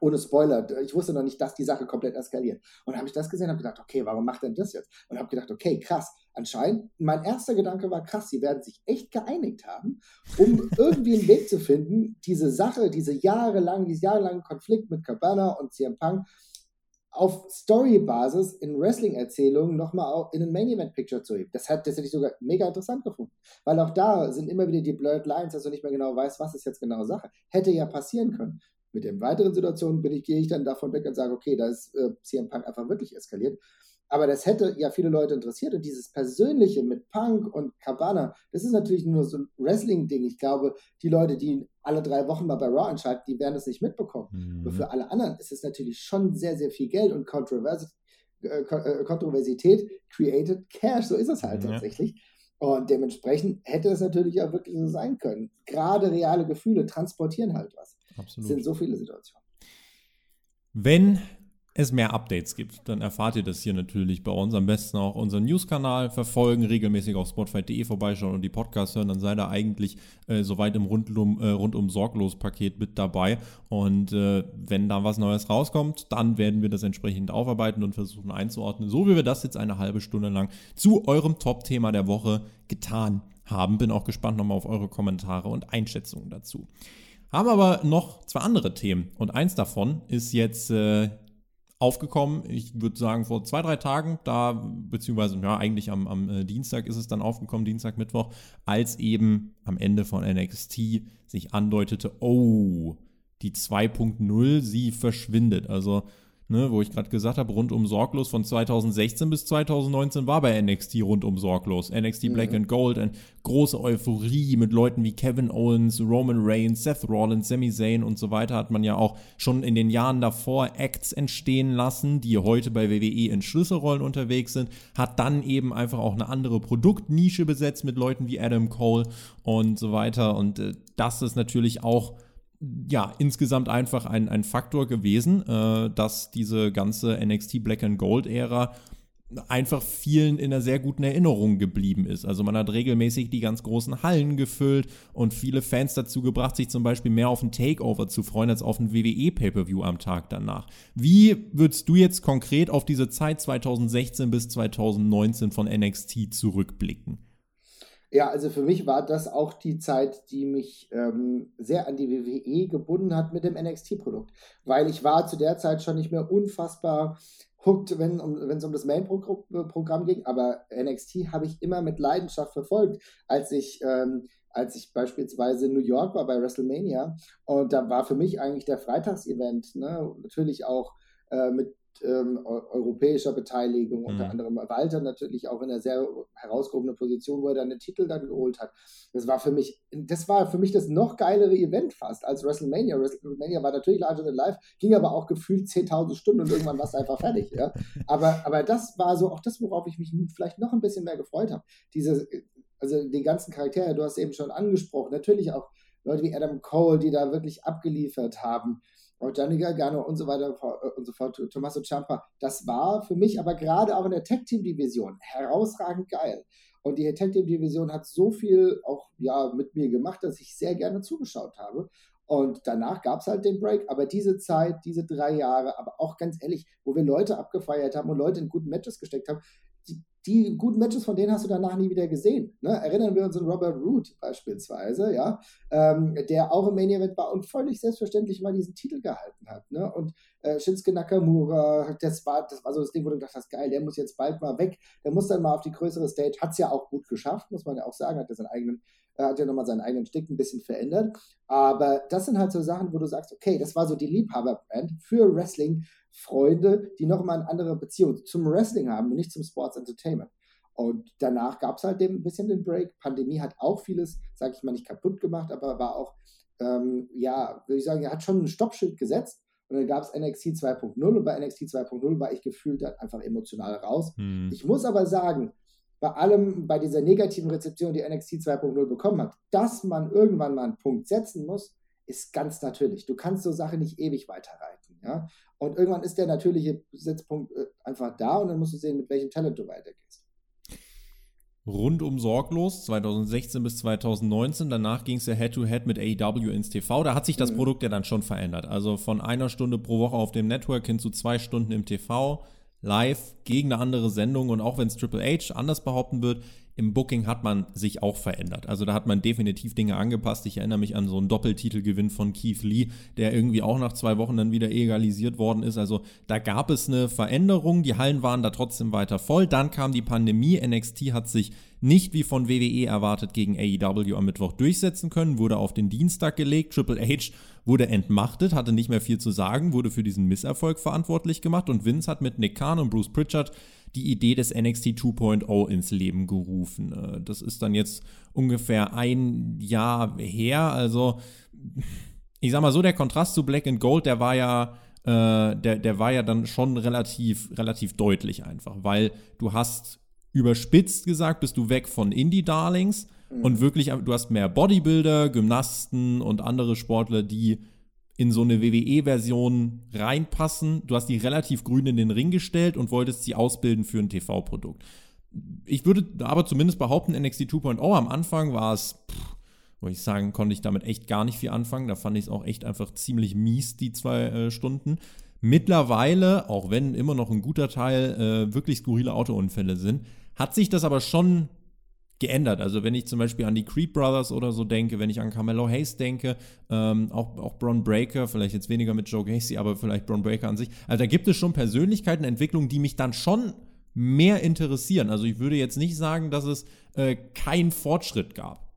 ohne Spoiler, ich wusste noch nicht, dass die Sache komplett eskaliert. Und habe ich das gesehen, habe gedacht, okay, warum macht denn das jetzt? Und habe gedacht, okay, krass. Anscheinend, mein erster Gedanke war, krass, sie werden sich echt geeinigt haben, um <laughs> irgendwie einen Weg zu finden, diese Sache, diese jahrelang, diesen jahrelangen Konflikt mit Cabana und CM Punk auf Story-Basis in Wrestling-Erzählungen nochmal in ein Main-Event-Picture zu heben. Das, hat, das hätte ich sogar mega interessant gefunden. Weil auch da sind immer wieder die Blurred Lines, dass du nicht mehr genau weißt, was ist jetzt genau Sache. Hätte ja passieren können. Mit den weiteren Situationen bin ich, gehe ich dann davon weg und sage, okay, da ist äh, CM Punk einfach wirklich eskaliert. Aber das hätte ja viele Leute interessiert und dieses Persönliche mit Punk und Cabana, das ist natürlich nur so ein Wrestling-Ding. Ich glaube, die Leute, die alle drei Wochen mal bei Raw entscheiden, die werden es nicht mitbekommen. Mhm. Aber für alle anderen ist es natürlich schon sehr, sehr viel Geld und Kontrovers äh, äh, Kontroversität created Cash. So ist es halt ja. tatsächlich. Und dementsprechend hätte es natürlich auch wirklich so sein können. Gerade reale Gefühle transportieren halt was. Absolut. Es sind so viele Situationen. Wenn es mehr Updates gibt, dann erfahrt ihr das hier natürlich bei uns. Am besten auch unseren News-Kanal verfolgen, regelmäßig auf spotfight.de vorbeischauen und die Podcasts hören. Dann seid ihr eigentlich äh, soweit im Rundum, äh, rundum sorglos Paket mit dabei. Und äh, wenn da was Neues rauskommt, dann werden wir das entsprechend aufarbeiten und versuchen einzuordnen, so wie wir das jetzt eine halbe Stunde lang zu eurem Top-Thema der Woche getan haben. Bin auch gespannt nochmal auf eure Kommentare und Einschätzungen dazu. Haben aber noch zwei andere Themen und eins davon ist jetzt äh, aufgekommen. Ich würde sagen, vor zwei, drei Tagen, da, beziehungsweise ja, eigentlich am, am äh, Dienstag ist es dann aufgekommen, Dienstag, Mittwoch, als eben am Ende von NXT sich andeutete, oh, die 2.0, sie verschwindet. Also ne, wo ich gerade gesagt habe, rundum sorglos von 2016 bis 2019 war bei NXT rundum sorglos. NXT Black mhm. and Gold, eine große Euphorie mit Leuten wie Kevin Owens, Roman Reigns, Seth Rollins, Sami Zayn und so weiter hat man ja auch schon in den Jahren davor Acts entstehen lassen, die heute bei WWE in Schlüsselrollen unterwegs sind, hat dann eben einfach auch eine andere Produktnische besetzt mit Leuten wie Adam Cole und so weiter und äh, das ist natürlich auch ja, insgesamt einfach ein, ein Faktor gewesen, äh, dass diese ganze NXT Black and Gold Ära einfach vielen in einer sehr guten Erinnerung geblieben ist. Also man hat regelmäßig die ganz großen Hallen gefüllt und viele Fans dazu gebracht, sich zum Beispiel mehr auf ein Takeover zu freuen als auf ein WWE Pay-per-View am Tag danach. Wie würdest du jetzt konkret auf diese Zeit 2016 bis 2019 von NXT zurückblicken? Ja, also für mich war das auch die Zeit, die mich ähm, sehr an die WWE gebunden hat mit dem NXT-Produkt. Weil ich war zu der Zeit schon nicht mehr unfassbar hooked, wenn es um das Main-Programm ging, aber NXT habe ich immer mit Leidenschaft verfolgt, als ich ähm, als ich beispielsweise in New York war bei WrestleMania und da war für mich eigentlich der Freitagsevent, ne, natürlich auch äh, mit ähm, europäischer Beteiligung, mhm. unter anderem Walter natürlich auch in einer sehr herausgehobenen Position, wo er dann den Titel dann geholt hat. Das war für mich, das war für mich das noch geilere Event fast als WrestleMania. WrestleMania war natürlich larger than life, ging aber auch gefühlt 10.000 Stunden und irgendwann war es einfach fertig. Ja? Aber, aber das war so auch das, worauf ich mich vielleicht noch ein bisschen mehr gefreut habe. Diese, also die ganzen Charaktere, du hast eben schon angesprochen, natürlich auch Leute wie Adam Cole, die da wirklich abgeliefert haben und Gianni Gargano und so weiter äh, und so fort, Tommaso Ciampa. Das war für mich aber gerade auch in der Tag-Team-Division herausragend geil. Und die Tag Team Division hat so viel auch ja mit mir gemacht, dass ich sehr gerne zugeschaut habe. Und danach gab es halt den Break. Aber diese Zeit, diese drei Jahre, aber auch ganz ehrlich, wo wir Leute abgefeiert haben und Leute in guten Matches gesteckt haben, die, guten Matches von denen hast du danach nie wieder gesehen. Ne? Erinnern wir uns an Robert Root beispielsweise, ja, ähm, der auch im Main Event war und völlig selbstverständlich mal diesen Titel gehalten hat. Ne? Und äh, Shinsuke Nakamura, das war, das war so das Ding, wo du gedacht hast, geil, der muss jetzt bald mal weg, der muss dann mal auf die größere Stage, hat es ja auch gut geschafft, muss man ja auch sagen, hat er seinen eigenen er hat ja nochmal seinen eigenen Stick ein bisschen verändert. Aber das sind halt so Sachen, wo du sagst, okay, das war so die Liebhaberbrand für Wrestling, Freunde, die nochmal eine andere Beziehung zum Wrestling haben und nicht zum Sports Entertainment. Und danach gab es halt ein bisschen den Break. Pandemie hat auch vieles, sage ich mal, nicht kaputt gemacht, aber war auch ähm, ja, würde ich sagen, hat schon ein Stoppschild gesetzt. Und dann gab es NXT 2.0 und bei NXT 2.0 war ich gefühlt halt einfach emotional raus. Hm. Ich muss aber sagen, bei allem, bei dieser negativen Rezeption, die NXT 2.0 bekommen hat, dass man irgendwann mal einen Punkt setzen muss, ist ganz natürlich. Du kannst so Sachen nicht ewig weiterreiten. Ja? Und irgendwann ist der natürliche Setzpunkt äh, einfach da und dann musst du sehen, mit welchem Talent du weitergehst. Rundum sorglos, 2016 bis 2019. Danach ging es ja Head-to-Head mit AEW ins TV. Da hat sich das mhm. Produkt ja dann schon verändert. Also von einer Stunde pro Woche auf dem Network hin zu zwei Stunden im TV live gegen eine andere Sendung und auch wenn es Triple H anders behaupten wird, im Booking hat man sich auch verändert. Also da hat man definitiv Dinge angepasst. Ich erinnere mich an so einen Doppeltitelgewinn von Keith Lee, der irgendwie auch nach zwei Wochen dann wieder egalisiert worden ist. Also da gab es eine Veränderung. Die Hallen waren da trotzdem weiter voll. Dann kam die Pandemie. NXT hat sich nicht wie von WWE erwartet gegen AEW am Mittwoch durchsetzen können, wurde auf den Dienstag gelegt. Triple H wurde entmachtet, hatte nicht mehr viel zu sagen, wurde für diesen Misserfolg verantwortlich gemacht und Vince hat mit Nick Khan und Bruce Pritchard die Idee des NXT 2.0 ins Leben gerufen. Äh, das ist dann jetzt ungefähr ein Jahr her. Also, ich sag mal so, der Kontrast zu Black and Gold, der war ja, äh, der, der war ja dann schon relativ, relativ deutlich einfach, weil du hast überspitzt gesagt, bist du weg von Indie-Darlings mhm. und wirklich, du hast mehr Bodybuilder, Gymnasten und andere Sportler, die in so eine WWE-Version reinpassen. Du hast die relativ grün in den Ring gestellt und wolltest sie ausbilden für ein TV-Produkt. Ich würde aber zumindest behaupten, NXT 2.0 am Anfang war es, muss ich sagen, konnte ich damit echt gar nicht viel anfangen. Da fand ich es auch echt einfach ziemlich mies, die zwei äh, Stunden. Mittlerweile, auch wenn immer noch ein guter Teil äh, wirklich skurrile Autounfälle sind, hat sich das aber schon geändert. Also wenn ich zum Beispiel an die Creed Brothers oder so denke, wenn ich an Carmelo Hayes denke, ähm, auch, auch Bron Breaker, vielleicht jetzt weniger mit Joe Gacy, aber vielleicht Bron Breaker an sich. Also da gibt es schon Persönlichkeitenentwicklungen, die mich dann schon mehr interessieren. Also ich würde jetzt nicht sagen, dass es äh, keinen Fortschritt gab.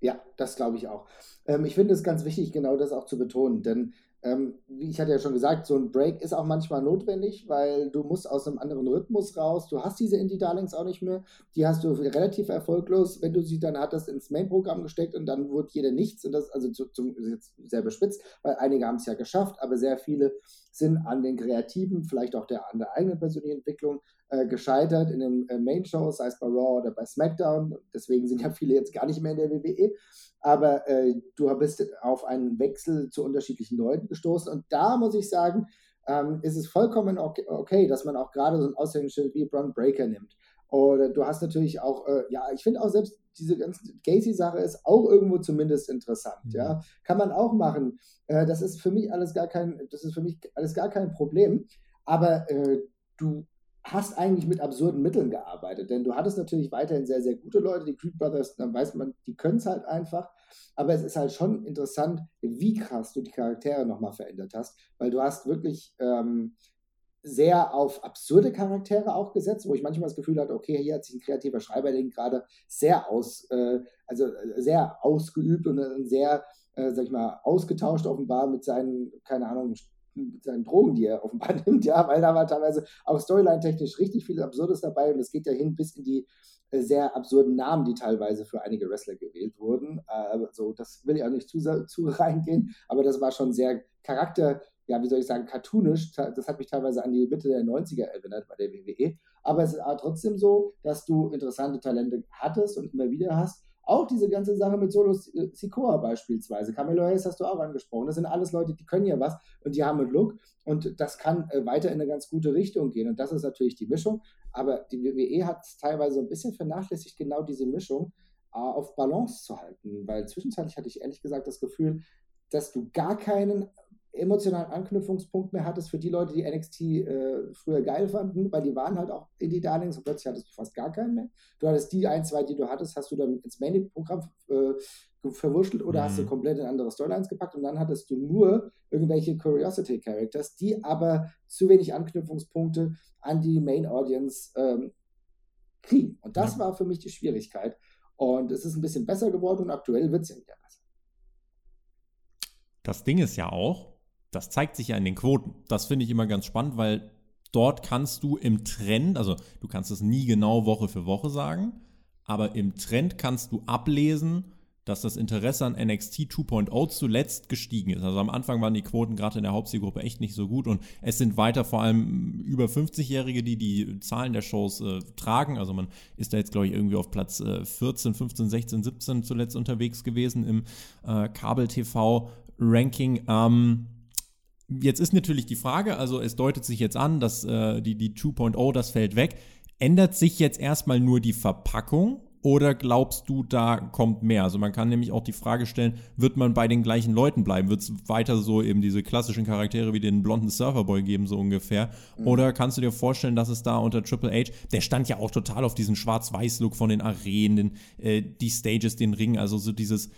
Ja, das glaube ich auch. Ähm, ich finde es ganz wichtig, genau das auch zu betonen, denn ähm, wie ich hatte ja schon gesagt, so ein Break ist auch manchmal notwendig, weil du musst aus einem anderen Rhythmus raus. Du hast diese Indie-Darlings auch nicht mehr. Die hast du relativ erfolglos, wenn du sie dann hattest, ins Main-Programm gesteckt und dann wurde jeder nichts. Und das also zu, jetzt sehr bespitzt, weil einige haben es ja geschafft, aber sehr viele sind an den Kreativen, vielleicht auch der, an der eigenen persönlichen Entwicklung äh, gescheitert in den äh, Main-Shows, sei es bei Raw oder bei SmackDown. Deswegen sind ja viele jetzt gar nicht mehr in der WWE aber äh, du bist auf einen Wechsel zu unterschiedlichen Leuten gestoßen. Und da muss ich sagen, ähm, ist es vollkommen okay, okay, dass man auch gerade so ein Aushängeschild wie Braun Breaker nimmt. Oder du hast natürlich auch, äh, ja, ich finde auch selbst diese ganze Gacy-Sache ist auch irgendwo zumindest interessant, mhm. ja. Kann man auch machen. Äh, das ist für mich alles gar kein, das ist für mich alles gar kein Problem. Aber äh, du hast eigentlich mit absurden Mitteln gearbeitet, denn du hattest natürlich weiterhin sehr, sehr gute Leute, die Creed Brothers, dann weiß man, die können es halt einfach, aber es ist halt schon interessant, wie krass du die Charaktere nochmal verändert hast, weil du hast wirklich ähm, sehr auf absurde Charaktere auch gesetzt, wo ich manchmal das Gefühl hatte, okay, hier hat sich ein kreativer Schreiber den gerade sehr aus, äh, also äh, sehr ausgeübt und äh, sehr, äh, sag ich mal, ausgetauscht offenbar mit seinen, keine Ahnung, mit seinen Drogen, die er offenbar <laughs> nimmt, ja, weil da war teilweise auch Storyline-technisch richtig viel Absurdes dabei und es geht ja hin bis in die äh, sehr absurden Namen, die teilweise für einige Wrestler gewählt wurden. Äh, so, das will ich auch nicht zu, zu <laughs> reingehen, aber das war schon sehr Charakter, ja, wie soll ich sagen, cartoonisch. Das hat mich teilweise an die Mitte der 90er erinnert bei der WWE. Aber es ist trotzdem so, dass du interessante Talente hattest und immer wieder hast auch diese ganze Sache mit Solo äh, Sikoa beispielsweise. Camelo Hayes hast du auch angesprochen. Das sind alles Leute, die können ja was und die haben einen Look und das kann äh, weiter in eine ganz gute Richtung gehen. Und das ist natürlich die Mischung. Aber die WWE hat teilweise so ein bisschen vernachlässigt, genau diese Mischung äh, auf Balance zu halten. Weil zwischenzeitlich hatte ich ehrlich gesagt das Gefühl, dass du gar keinen emotionalen Anknüpfungspunkt mehr hattest für die Leute, die NXT äh, früher geil fanden, weil die waren halt auch in die Darlings und plötzlich hattest du fast gar keinen mehr. Du hattest die ein, zwei, die du hattest, hast du dann ins Main-Programm äh, verwurschtelt oder mhm. hast du mhm. komplett in andere Storylines gepackt und dann hattest du nur irgendwelche Curiosity-Characters, die aber zu wenig Anknüpfungspunkte an die Main-Audience ähm, kriegen. Und das ja. war für mich die Schwierigkeit. Und es ist ein bisschen besser geworden und aktuell wird es ja wieder besser. Das Ding ist ja auch, das zeigt sich ja in den Quoten. Das finde ich immer ganz spannend, weil dort kannst du im Trend, also du kannst es nie genau Woche für Woche sagen, aber im Trend kannst du ablesen, dass das Interesse an NXT 2.0 zuletzt gestiegen ist. Also am Anfang waren die Quoten gerade in der Hauptzielgruppe echt nicht so gut und es sind weiter vor allem über 50-Jährige, die die Zahlen der Shows äh, tragen. Also man ist da jetzt, glaube ich, irgendwie auf Platz äh, 14, 15, 16, 17 zuletzt unterwegs gewesen im äh, Kabel-TV-Ranking. Ähm, Jetzt ist natürlich die Frage, also es deutet sich jetzt an, dass äh, die, die 2.0, das fällt weg. Ändert sich jetzt erstmal nur die Verpackung oder glaubst du, da kommt mehr? Also man kann nämlich auch die Frage stellen, wird man bei den gleichen Leuten bleiben? Wird es weiter so eben diese klassischen Charaktere wie den blonden Surferboy geben, so ungefähr? Mhm. Oder kannst du dir vorstellen, dass es da unter Triple H, der stand ja auch total auf diesen Schwarz-Weiß-Look von den Arenen, äh, die Stages, den Ring, also so dieses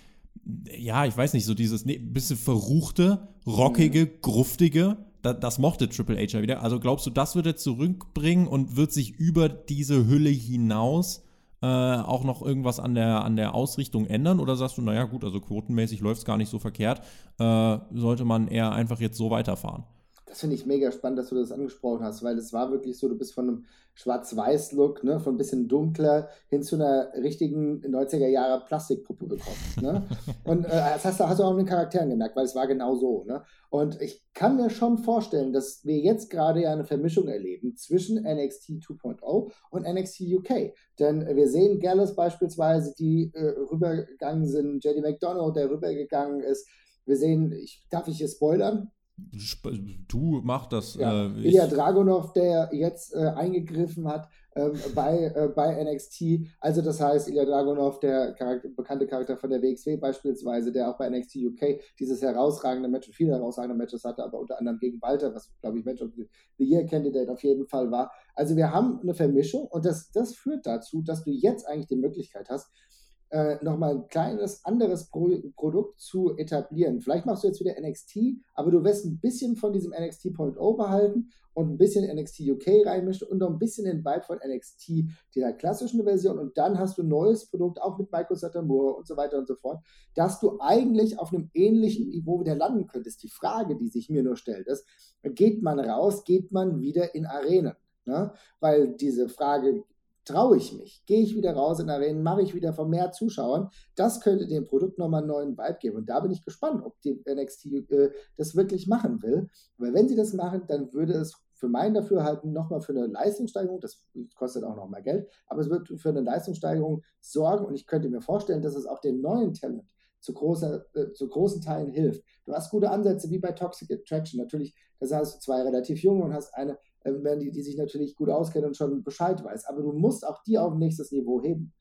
ja, ich weiß nicht, so dieses ne, bisschen verruchte, rockige, mhm. gruftige, da, das mochte Triple H ja wieder. Also glaubst du, das wird er zurückbringen und wird sich über diese Hülle hinaus äh, auch noch irgendwas an der, an der Ausrichtung ändern? Oder sagst du, naja, gut, also quotenmäßig läuft es gar nicht so verkehrt, äh, sollte man eher einfach jetzt so weiterfahren? Das finde ich mega spannend, dass du das angesprochen hast, weil es war wirklich so, du bist von einem Schwarz-Weiß-Look, ne, von ein bisschen dunkler hin zu einer richtigen 90er Jahre Plastikpuppe gekommen. Ne? <laughs> Und äh, das hast du, hast du auch in den Charakteren gemerkt, weil es war genau so. Ne? Und ich kann mir schon vorstellen, dass wir jetzt gerade ja eine Vermischung erleben zwischen NXT 2.0 und NXT UK. Denn wir sehen Gallus beispielsweise, die äh, rübergegangen sind, JD McDonough, der rübergegangen ist. Wir sehen, ich, darf ich hier spoilern? Du mach das. Ja. Äh, Ilya Dragunov, der jetzt äh, eingegriffen hat ähm, bei, äh, bei NXT. Also das heißt, Ilya Dragunov, der Charakter, bekannte Charakter von der WXW beispielsweise, der auch bei NXT UK dieses herausragende Match, viele herausragende Matches hatte, aber unter anderem gegen Walter, was glaube ich Match of the Year Candidate auf jeden Fall war. Also wir haben eine Vermischung und das, das führt dazu, dass du jetzt eigentlich die Möglichkeit hast, äh, nochmal ein kleines anderes Pro Produkt zu etablieren. Vielleicht machst du jetzt wieder NXT, aber du wirst ein bisschen von diesem NXT.0 behalten und ein bisschen NXT UK reinmischen und noch ein bisschen den Vibe von NXT, dieser klassischen Version. Und dann hast du ein neues Produkt, auch mit Michael Satamura und so weiter und so fort, dass du eigentlich auf einem ähnlichen Niveau wieder landen könntest. Die Frage, die sich mir nur stellt, ist, geht man raus, geht man wieder in Arenen? Ne? Weil diese Frage Traue ich mich? Gehe ich wieder raus in Arenen? Mache ich wieder von mehr Zuschauern? Das könnte dem Produkt nochmal einen neuen Vibe geben. Und da bin ich gespannt, ob die NXT äh, das wirklich machen will. Weil wenn sie das machen, dann würde es für mein Dafürhalten nochmal für eine Leistungssteigerung, das kostet auch nochmal Geld, aber es wird für eine Leistungssteigerung sorgen und ich könnte mir vorstellen, dass es auch dem neuen Talent zu, großer, äh, zu großen Teilen hilft. Du hast gute Ansätze wie bei Toxic Attraction. Natürlich, da hast du zwei relativ junge und hast eine äh, die, die sich natürlich gut auskennen und schon Bescheid weiß. Aber du musst auch die auf ein nächstes Niveau heben.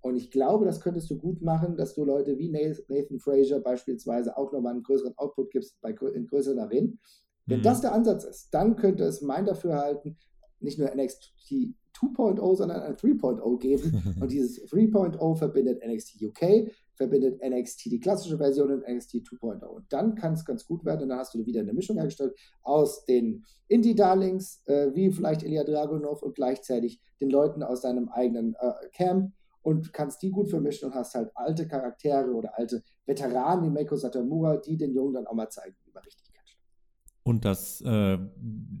Und ich glaube, das könntest du gut machen, dass du Leute wie Nathan Frazier beispielsweise auch nochmal einen größeren Output gibst bei, in größeren Arenen. Wenn mhm. das der Ansatz ist, dann könnte es mein Dafürhalten nicht nur NXT 2.0, sondern ein 3.0 geben. <laughs> und dieses 3.0 verbindet NXT UK, verbindet NXT die klassische Version und NXT 2.0. Und dann kann es ganz gut werden. Und dann hast du wieder eine Mischung hergestellt aus den Indie-Darlings, äh, wie vielleicht Ilya Dragunov und gleichzeitig den Leuten aus deinem eigenen äh, Camp und kannst die gut vermischen und hast halt alte Charaktere oder alte Veteranen wie Meiko Satamura, die den Jungen dann auch mal zeigen, wie man richtig catcht. Und das, äh,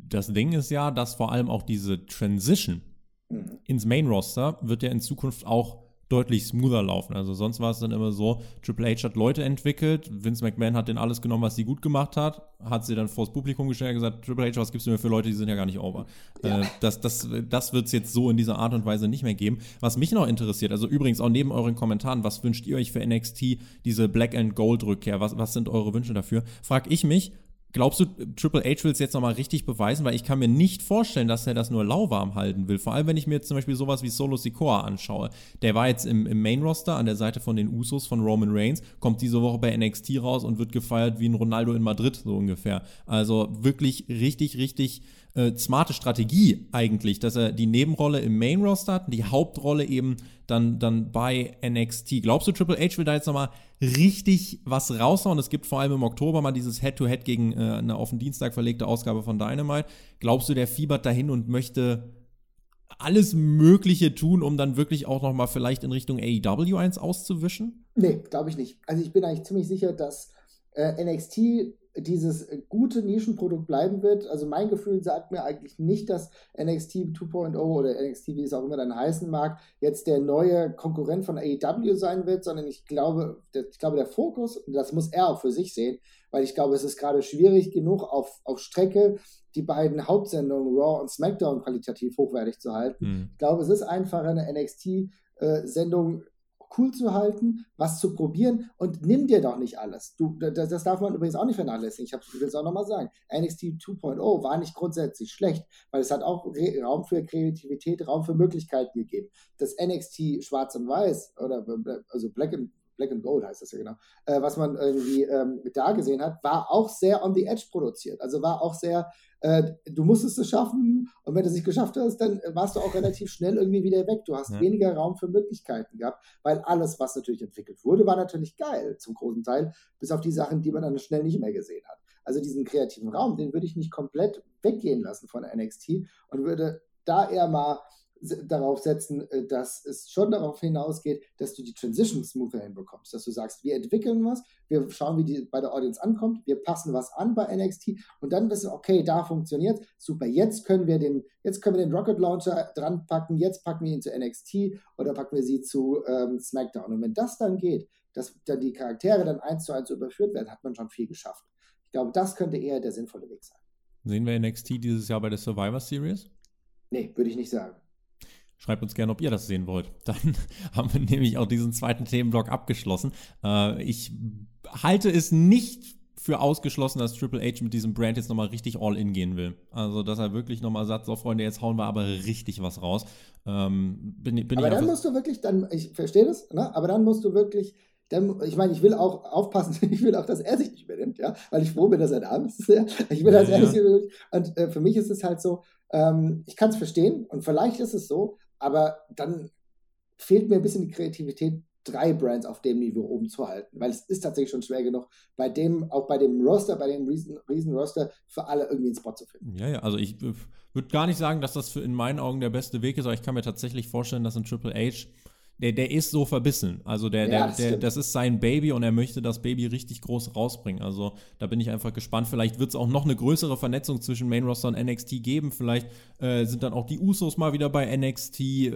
das Ding ist ja, dass vor allem auch diese Transition mhm. ins Main-Roster wird ja in Zukunft auch deutlich smoother laufen. Also sonst war es dann immer so, Triple H hat Leute entwickelt, Vince McMahon hat den alles genommen, was sie gut gemacht hat, hat sie dann vors Publikum gestellt und gesagt, Triple H, was gibst du mir für Leute, die sind ja gar nicht over. Ja. Äh, das das, das wird es jetzt so in dieser Art und Weise nicht mehr geben. Was mich noch interessiert, also übrigens auch neben euren Kommentaren, was wünscht ihr euch für NXT, diese Black and Gold Rückkehr, was, was sind eure Wünsche dafür? Frag ich mich, Glaubst du, Triple H will es jetzt nochmal richtig beweisen? Weil ich kann mir nicht vorstellen, dass er das nur lauwarm halten will. Vor allem, wenn ich mir jetzt zum Beispiel sowas wie Solo Sikoa anschaue. Der war jetzt im, im Main-Roster an der Seite von den Usos von Roman Reigns, kommt diese Woche bei NXT raus und wird gefeiert wie ein Ronaldo in Madrid, so ungefähr. Also wirklich richtig, richtig äh, smarte Strategie eigentlich, dass er die Nebenrolle im Main Roster hat und die Hauptrolle eben dann, dann bei NXT. Glaubst du, Triple H will da jetzt nochmal richtig was raushauen? Es gibt vor allem im Oktober mal dieses Head-to-Head -Head gegen äh, eine auf den Dienstag verlegte Ausgabe von Dynamite. Glaubst du, der fiebert dahin und möchte alles Mögliche tun, um dann wirklich auch nochmal vielleicht in Richtung AEW eins auszuwischen? Nee, glaube ich nicht. Also ich bin eigentlich ziemlich sicher, dass äh, NXT dieses gute Nischenprodukt bleiben wird. Also mein Gefühl sagt mir eigentlich nicht, dass NXT 2.0 oder NXT, wie es auch immer dann heißen mag, jetzt der neue Konkurrent von AEW sein wird, sondern ich glaube, ich glaube, der Fokus, das muss er auch für sich sehen, weil ich glaube, es ist gerade schwierig genug auf, auf Strecke die beiden Hauptsendungen Raw und SmackDown qualitativ hochwertig zu halten. Mhm. Ich glaube, es ist einfacher, eine NXT-Sendung cool zu halten, was zu probieren und nimm dir doch nicht alles. Du, das, das darf man übrigens auch nicht vernachlässigen. Ich, will es auch nochmal sagen. NXT 2.0 war nicht grundsätzlich schlecht, weil es hat auch Raum für Kreativität, Raum für Möglichkeiten gegeben. Das NXT Schwarz und Weiß oder also Black and Black and Gold heißt das ja genau, äh, was man irgendwie ähm, da gesehen hat, war auch sehr on the edge produziert. Also war auch sehr, äh, du musstest es schaffen und wenn du es nicht geschafft hast, dann warst du auch relativ schnell irgendwie wieder weg. Du hast ja. weniger Raum für Möglichkeiten gehabt, weil alles, was natürlich entwickelt wurde, war natürlich geil zum großen Teil, bis auf die Sachen, die man dann schnell nicht mehr gesehen hat. Also diesen kreativen Raum, den würde ich nicht komplett weggehen lassen von NXT und würde da eher mal darauf setzen, äh, dass es schon darauf hinausgeht, dass du die Transition smoother hinbekommst, dass du sagst, wir entwickeln was, wir schauen, wie die bei der Audience ankommt, wir passen was an bei NXT und dann wissen, okay, da funktioniert, super, jetzt können wir den, jetzt können wir den Rocket Launcher dran packen, jetzt packen wir ihn zu NXT oder packen wir sie zu ähm, SmackDown. Und wenn das dann geht, dass dann die Charaktere dann eins zu eins überführt werden, hat man schon viel geschafft. Ich glaube, das könnte eher der sinnvolle Weg sein. Sehen wir NXT dieses Jahr bei der Survivor Series? Nee, würde ich nicht sagen. Schreibt uns gerne, ob ihr das sehen wollt. <laughs> Dann haben wir nämlich auch diesen zweiten Themenblock abgeschlossen. Äh, ich halte es nicht für ausgeschlossen, dass Triple H mit diesem Brand jetzt nochmal richtig all in gehen will. Also, dass er wirklich nochmal sagt, so Freunde, jetzt hauen wir aber richtig was raus. Ähm, bin, bin aber dann musst du wirklich, dann, ich verstehe das, ne? aber dann musst du wirklich, dann, ich meine, ich will auch aufpassen, <laughs> ich will auch, dass er sich nicht übernimmt, ja, weil ich froh bin, dass er da ist. Ja? Ich will, dass ja, er sich übernimmt. Und äh, für mich ist es halt so, ähm, ich kann es verstehen und vielleicht ist es so, aber dann fehlt mir ein bisschen die Kreativität, drei Brands auf dem Niveau oben zu halten, weil es ist tatsächlich schon schwer genug, bei dem, auch bei dem Roster, bei dem riesen, riesen Roster, für alle irgendwie einen Spot zu finden. Ja, ja, also ich äh, würde gar nicht sagen, dass das in meinen Augen der beste Weg ist, aber ich kann mir tatsächlich vorstellen, dass ein Triple H der, der ist so verbissen. Also der, ja, der, das, der, das ist sein Baby und er möchte das Baby richtig groß rausbringen. Also da bin ich einfach gespannt. Vielleicht wird es auch noch eine größere Vernetzung zwischen Main Roster und NXT geben. Vielleicht äh, sind dann auch die Usos mal wieder bei NXT. Äh,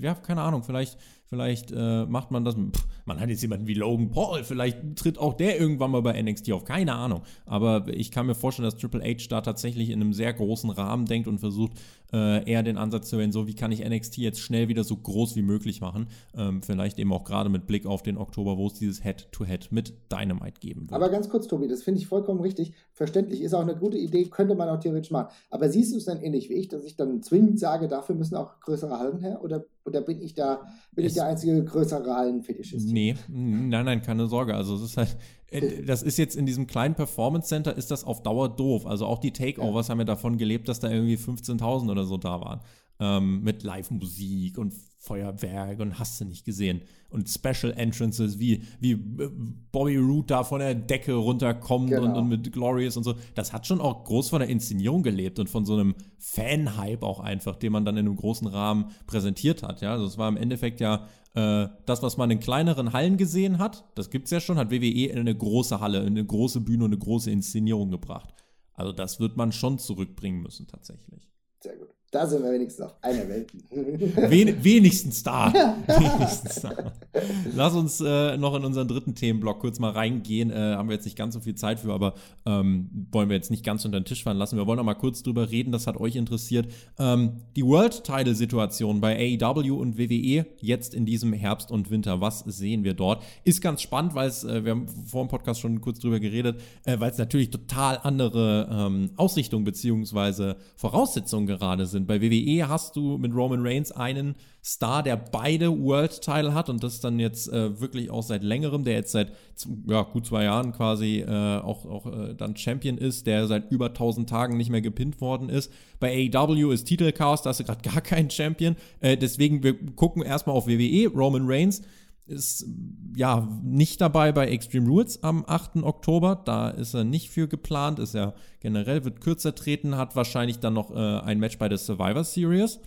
ja, keine Ahnung. Vielleicht Vielleicht äh, macht man das. Pff, man hat jetzt jemanden wie Logan Paul. Vielleicht tritt auch der irgendwann mal bei NXT auf. Keine Ahnung. Aber ich kann mir vorstellen, dass Triple H da tatsächlich in einem sehr großen Rahmen denkt und versucht, äh, eher den Ansatz zu wählen, so wie kann ich NXT jetzt schnell wieder so groß wie möglich machen. Ähm, vielleicht eben auch gerade mit Blick auf den Oktober, wo es dieses Head-to-Head -Head mit Dynamite geben wird. Aber ganz kurz, Tobi, das finde ich vollkommen richtig. Verständlich ist auch eine gute Idee, könnte man auch theoretisch machen. Aber siehst du es dann ähnlich wie ich, dass ich dann zwingend sage, dafür müssen auch größere Hallen her? Oder oder bin ich da, bin es, ich der einzige größere Hallenfetischist? Nee, nein, nein, keine Sorge. Also es ist halt, das ist jetzt in diesem kleinen Performance Center ist das auf Dauer doof. Also auch die Takeovers ja. haben ja davon gelebt, dass da irgendwie 15.000 oder so da waren. Ähm, mit Live-Musik und Feuerwerk und hast du nicht gesehen. Und Special Entrances, wie, wie äh, Bobby Root da von der Decke runterkommt genau. und, und, mit Glorious und so. Das hat schon auch groß von der Inszenierung gelebt und von so einem Fan-Hype auch einfach, den man dann in einem großen Rahmen präsentiert hat. Ja, also es war im Endeffekt ja äh, das, was man in kleineren Hallen gesehen hat, das gibt es ja schon, hat WWE in eine große Halle, in eine große Bühne und eine große Inszenierung gebracht. Also das wird man schon zurückbringen müssen tatsächlich. Sehr gut. Da sind wir wenigstens auf einer Welt. <laughs> Wen, wenigstens da. wenigstens da. Lass uns äh, noch in unseren dritten Themenblock kurz mal reingehen. Äh, haben wir jetzt nicht ganz so viel Zeit für, aber ähm, wollen wir jetzt nicht ganz unter den Tisch fallen lassen. Wir wollen noch mal kurz drüber reden, das hat euch interessiert. Ähm, die World-Title-Situation bei AEW und WWE jetzt in diesem Herbst und Winter. Was sehen wir dort? Ist ganz spannend, weil es, äh, wir haben vor dem Podcast schon kurz drüber geredet, äh, weil es natürlich total andere ähm, Ausrichtungen bzw. Voraussetzungen gerade sind bei WWE hast du mit Roman Reigns einen Star, der beide World-Title hat und das dann jetzt äh, wirklich auch seit längerem, der jetzt seit ja, gut zwei Jahren quasi äh, auch, auch äh, dann Champion ist, der seit über 1000 Tagen nicht mehr gepinnt worden ist. Bei AEW ist Titelchaos, da hast du gerade <laughs> gar keinen Champion. Äh, deswegen, wir gucken erstmal auf WWE, Roman Reigns ist ja nicht dabei bei Extreme Rules am 8. Oktober. Da ist er nicht für geplant. Ist er generell, wird kürzer treten, hat wahrscheinlich dann noch äh, ein Match bei der Survivor Series.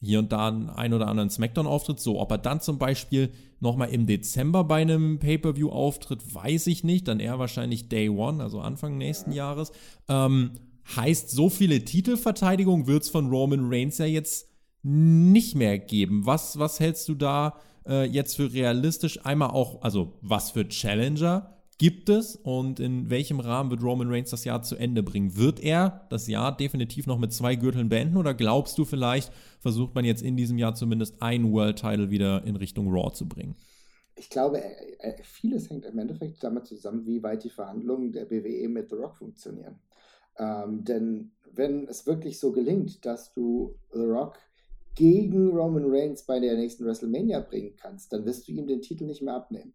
hier und da einen ein oder anderen Smackdown-Auftritt. So, ob er dann zum Beispiel nochmal im Dezember bei einem Pay-Per-View auftritt, weiß ich nicht. Dann eher wahrscheinlich Day One, also Anfang nächsten Jahres. Ähm, heißt, so viele Titelverteidigungen wird es von Roman Reigns ja jetzt nicht mehr geben. Was, was hältst du da äh, jetzt für realistisch? Einmal auch, also was für Challenger gibt es und in welchem Rahmen wird Roman Reigns das Jahr zu Ende bringen? Wird er das Jahr definitiv noch mit zwei Gürteln beenden oder glaubst du vielleicht, versucht man jetzt in diesem Jahr zumindest einen World Title wieder in Richtung Raw zu bringen? Ich glaube, vieles hängt im Endeffekt damit zusammen, wie weit die Verhandlungen der BWE mit The Rock funktionieren. Ähm, denn wenn es wirklich so gelingt, dass du The Rock gegen Roman Reigns bei der nächsten WrestleMania bringen kannst, dann wirst du ihm den Titel nicht mehr abnehmen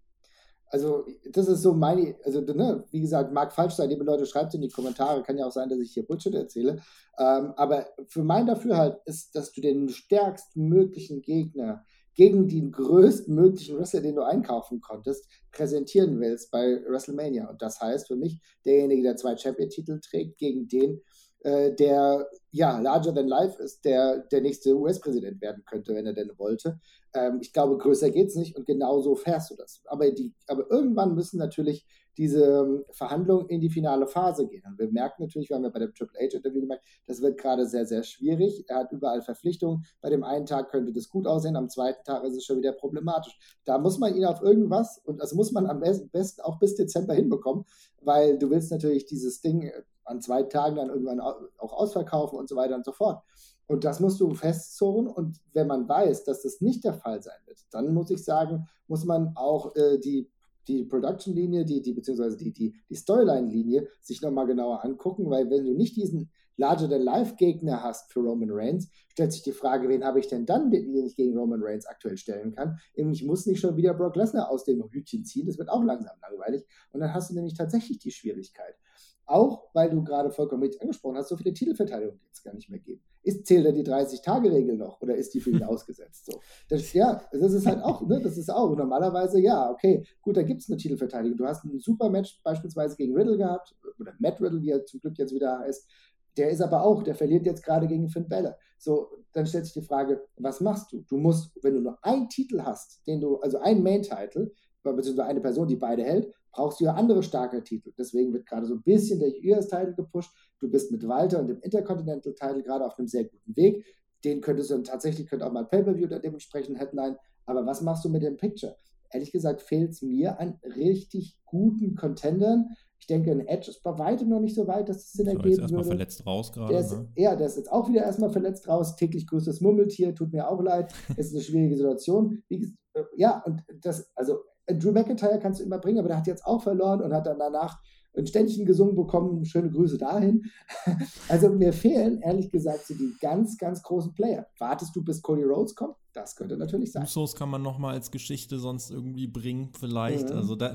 also das ist so meine, also ne, wie gesagt, mag falsch sein, liebe Leute, schreibt es in die Kommentare, kann ja auch sein, dass ich hier Bullshit erzähle, ähm, aber für mein Dafürhalt ist, dass du den stärkstmöglichen Gegner gegen den größtmöglichen Wrestler, den du einkaufen konntest, präsentieren willst bei WrestleMania. Und das heißt für mich, derjenige, der zwei Champion-Titel trägt, gegen den, der ja larger than life ist, der der nächste US-Präsident werden könnte, wenn er denn wollte. Ähm, ich glaube, größer geht es nicht und genau so fährst du das. Aber, die, aber irgendwann müssen natürlich diese ähm, Verhandlungen in die finale Phase gehen. Und wir merken natürlich, wir haben ja bei dem Triple H-Interview gemerkt, das wird gerade sehr, sehr schwierig. Er hat überall Verpflichtungen. Bei dem einen Tag könnte das gut aussehen, am zweiten Tag ist es schon wieder problematisch. Da muss man ihn auf irgendwas, und das muss man am besten auch bis Dezember hinbekommen, weil du willst natürlich dieses Ding an zwei Tagen dann irgendwann auch ausverkaufen und so weiter und so fort. Und das musst du festzurren. Und wenn man weiß, dass das nicht der Fall sein wird, dann muss ich sagen, muss man auch äh, die, die Production-Linie, die, die, beziehungsweise die, die, die Storyline-Linie sich nochmal genauer angucken, weil wenn du nicht diesen Larger-than-Life-Gegner hast für Roman Reigns, stellt sich die Frage, wen habe ich denn dann, den ich gegen Roman Reigns aktuell stellen kann? Ich muss nicht schon wieder Brock Lesnar aus dem Hütchen ziehen, das wird auch langsam langweilig. Und dann hast du nämlich tatsächlich die Schwierigkeit. Auch weil du gerade vollkommen richtig angesprochen hast, so viele Titelverteidigungen jetzt gar nicht mehr geben. Ist, zählt da die 30-Tage-Regel noch oder ist die für ihn <laughs> ausgesetzt? So. Das, ja, das ist halt auch, ne, das ist auch. Normalerweise, ja, okay, gut, da gibt es eine Titelverteidigung. Du hast ein super Match beispielsweise gegen Riddle gehabt, oder Matt Riddle, wie er zum Glück jetzt wieder heißt. Der ist aber auch, der verliert jetzt gerade gegen Finn Balor. So, dann stellt sich die Frage, was machst du? Du musst, wenn du nur einen Titel hast, den du, also einen Main-Title, beziehungsweise eine Person, die beide hält, brauchst du ja andere starke Titel. Deswegen wird gerade so ein bisschen der US-Titel gepusht. Du bist mit Walter und dem Intercontinental-Titel gerade auf einem sehr guten Weg. Den könntest du dann tatsächlich, könnte auch mal Pay-Per-View dementsprechend Headline. Aber was machst du mit dem Picture? Ehrlich gesagt fehlt es mir an richtig guten Contendern. Ich denke, ein Edge ist bei weitem noch nicht so weit, dass es Sinn ergeben würde. erstmal verletzt raus gerade. Ne? Ja, der ist jetzt auch wieder erstmal verletzt raus. Täglich größtes Murmeltier, tut mir auch leid. Es <laughs> ist eine schwierige Situation. Wie, äh, ja, und das, also Drew McIntyre kannst du immer bringen, aber der hat jetzt auch verloren und hat dann danach ein Ständchen gesungen bekommen. Schöne Grüße dahin. <laughs> Also mir fehlen, ehrlich gesagt, so die ganz, ganz großen Player. Wartest du, bis Cody Rhodes kommt? Das könnte natürlich sein. Usos kann man noch mal als Geschichte sonst irgendwie bringen, vielleicht. Mhm. Also da,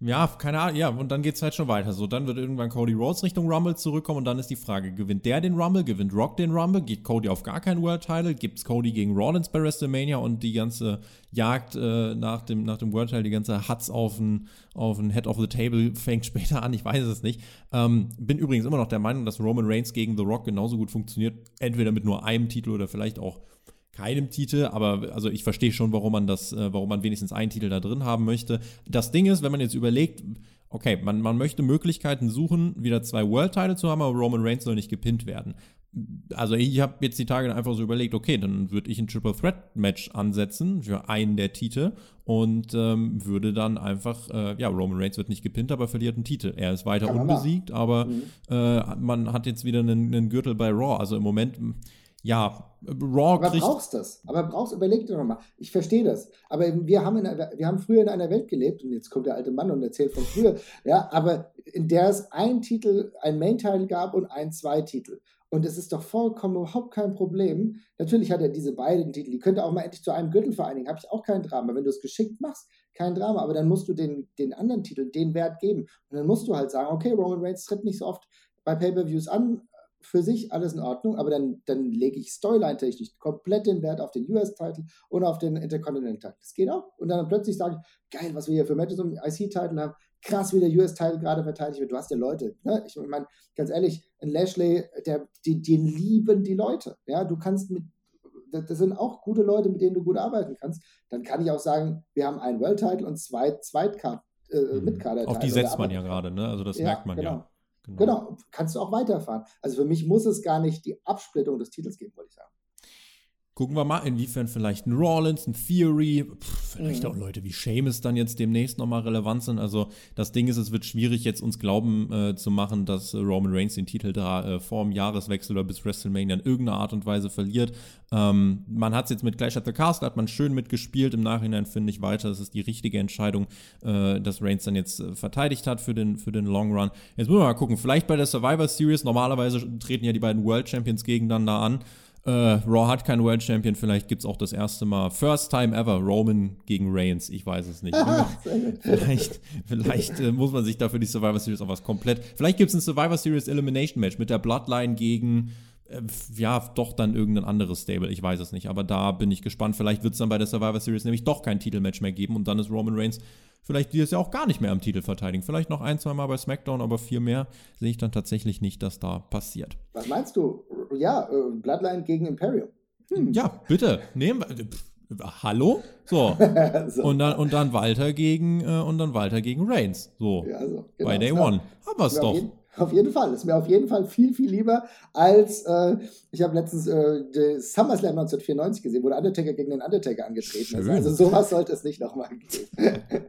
ja, keine Ahnung. Ja, und dann geht es halt schon weiter. So, dann wird irgendwann Cody Rhodes Richtung Rumble zurückkommen und dann ist die Frage, gewinnt der den Rumble, gewinnt Rock den Rumble, geht Cody auf gar keinen World Title, gibt es Cody gegen Rollins bei WrestleMania und die ganze Jagd äh, nach, dem, nach dem World Title, die ganze Hatz auf ein, auf ein Head of the Table <laughs> fängt später an, ich weiß es nicht. Ähm, bin übrigens immer noch der Meinung, dass Roman Reigns gegen The Rock genauso gut funktioniert, entweder mit nur einem Titel oder vielleicht auch keinem Titel, aber also ich verstehe schon, warum man das, äh, warum man wenigstens einen Titel da drin haben möchte. Das Ding ist, wenn man jetzt überlegt, okay, man, man möchte Möglichkeiten suchen, wieder zwei World Title zu haben, aber Roman Reigns soll nicht gepinnt werden. Also ich habe jetzt die Tage einfach so überlegt, okay, dann würde ich ein Triple Threat Match ansetzen für einen der Titel und ähm, würde dann einfach, äh, ja, Roman Reigns wird nicht gepinnt, aber verliert einen Titel. Er ist weiter unbesiegt, aber mhm. äh, man hat jetzt wieder einen, einen Gürtel bei Raw. Also im Moment ja, Raw Aber kriegt brauchst das. Aber brauchst, überleg dir nochmal. Ich verstehe das. Aber wir haben, in, wir haben früher in einer Welt gelebt, und jetzt kommt der alte Mann und erzählt von früher, ja, aber in der es einen Titel, einen Main-Title gab und einen Zwei-Titel. Und es ist doch vollkommen überhaupt kein Problem. Natürlich hat er diese beiden Titel, die könnte auch mal endlich zu einem Gürtel vereinigen, habe ich auch kein Drama. Wenn du es geschickt machst, kein Drama. Aber dann musst du den, den anderen Titel den Wert geben. Und dann musst du halt sagen, okay, Roman Reigns tritt nicht so oft bei Pay-Per-Views an, für sich alles in Ordnung, aber dann, dann lege ich Storyline-technisch komplett den Wert auf den US-Title und auf den Intercontinental-Title. Das geht auch. Und dann plötzlich sage ich, geil, was wir hier für Matches um IC-Title haben, krass, wie der US-Title gerade verteidigt wird. Du hast ja Leute, ne? Ich meine, ganz ehrlich, ein Lashley, der, die, den lieben die Leute. Ja, du kannst mit das sind auch gute Leute, mit denen du gut arbeiten kannst. Dann kann ich auch sagen, wir haben einen World Title und zwei Zweitkart, äh, mhm. Mitkader. Auf die setzt man ja gerade, ne? Also das ja, merkt man genau. ja. Genau. genau, kannst du auch weiterfahren. Also für mich muss es gar nicht die Absplittung des Titels geben, wollte ich sagen. Gucken wir mal, inwiefern vielleicht ein Rollins, ein Theory, pff, vielleicht mhm. auch Leute wie Seamus dann jetzt demnächst nochmal relevant sind. Also das Ding ist, es wird schwierig jetzt uns glauben äh, zu machen, dass Roman Reigns den Titel da äh, vor dem Jahreswechsel oder bis WrestleMania in irgendeiner Art und Weise verliert. Ähm, man hat es jetzt mit Clash at the Castle, hat man schön mitgespielt. Im Nachhinein finde ich weiter, das ist die richtige Entscheidung, äh, dass Reigns dann jetzt äh, verteidigt hat für den, für den Long Run. Jetzt müssen wir mal gucken, vielleicht bei der Survivor Series, normalerweise treten ja die beiden World Champions gegeneinander an. Äh, Raw hat keinen World Champion, vielleicht gibt es auch das erste Mal. First time ever, Roman gegen Reigns, ich weiß es nicht. <laughs> vielleicht vielleicht äh, muss man sich dafür die Survivor Series auch was komplett. Vielleicht gibt es ein Survivor Series Elimination Match mit der Bloodline gegen äh, ja, doch dann irgendein anderes Stable, ich weiß es nicht, aber da bin ich gespannt. Vielleicht wird es dann bei der Survivor Series nämlich doch kein Titelmatch mehr geben und dann ist Roman Reigns vielleicht dieses Jahr auch gar nicht mehr am Titel verteidigen. Vielleicht noch ein, zwei Mal bei SmackDown, aber viel mehr sehe ich dann tatsächlich nicht, dass da passiert. Was meinst du? Ja, äh, Bloodline gegen Imperium. Hm. Ja, bitte, nehmen wir. Hallo? So. <laughs> so. Und, dann, und dann Walter gegen äh, und dann Walter gegen Reigns. So. Ja, so. Genau. Bei Day One. Haben wir es doch. Jeden, auf jeden Fall. Ist mir auf jeden Fall viel, viel lieber als, äh, ich habe letztens äh, SummerSlam 1994 gesehen, wo der Undertaker gegen den Undertaker angetreten ist. Also sowas sollte es nicht nochmal geben. <laughs>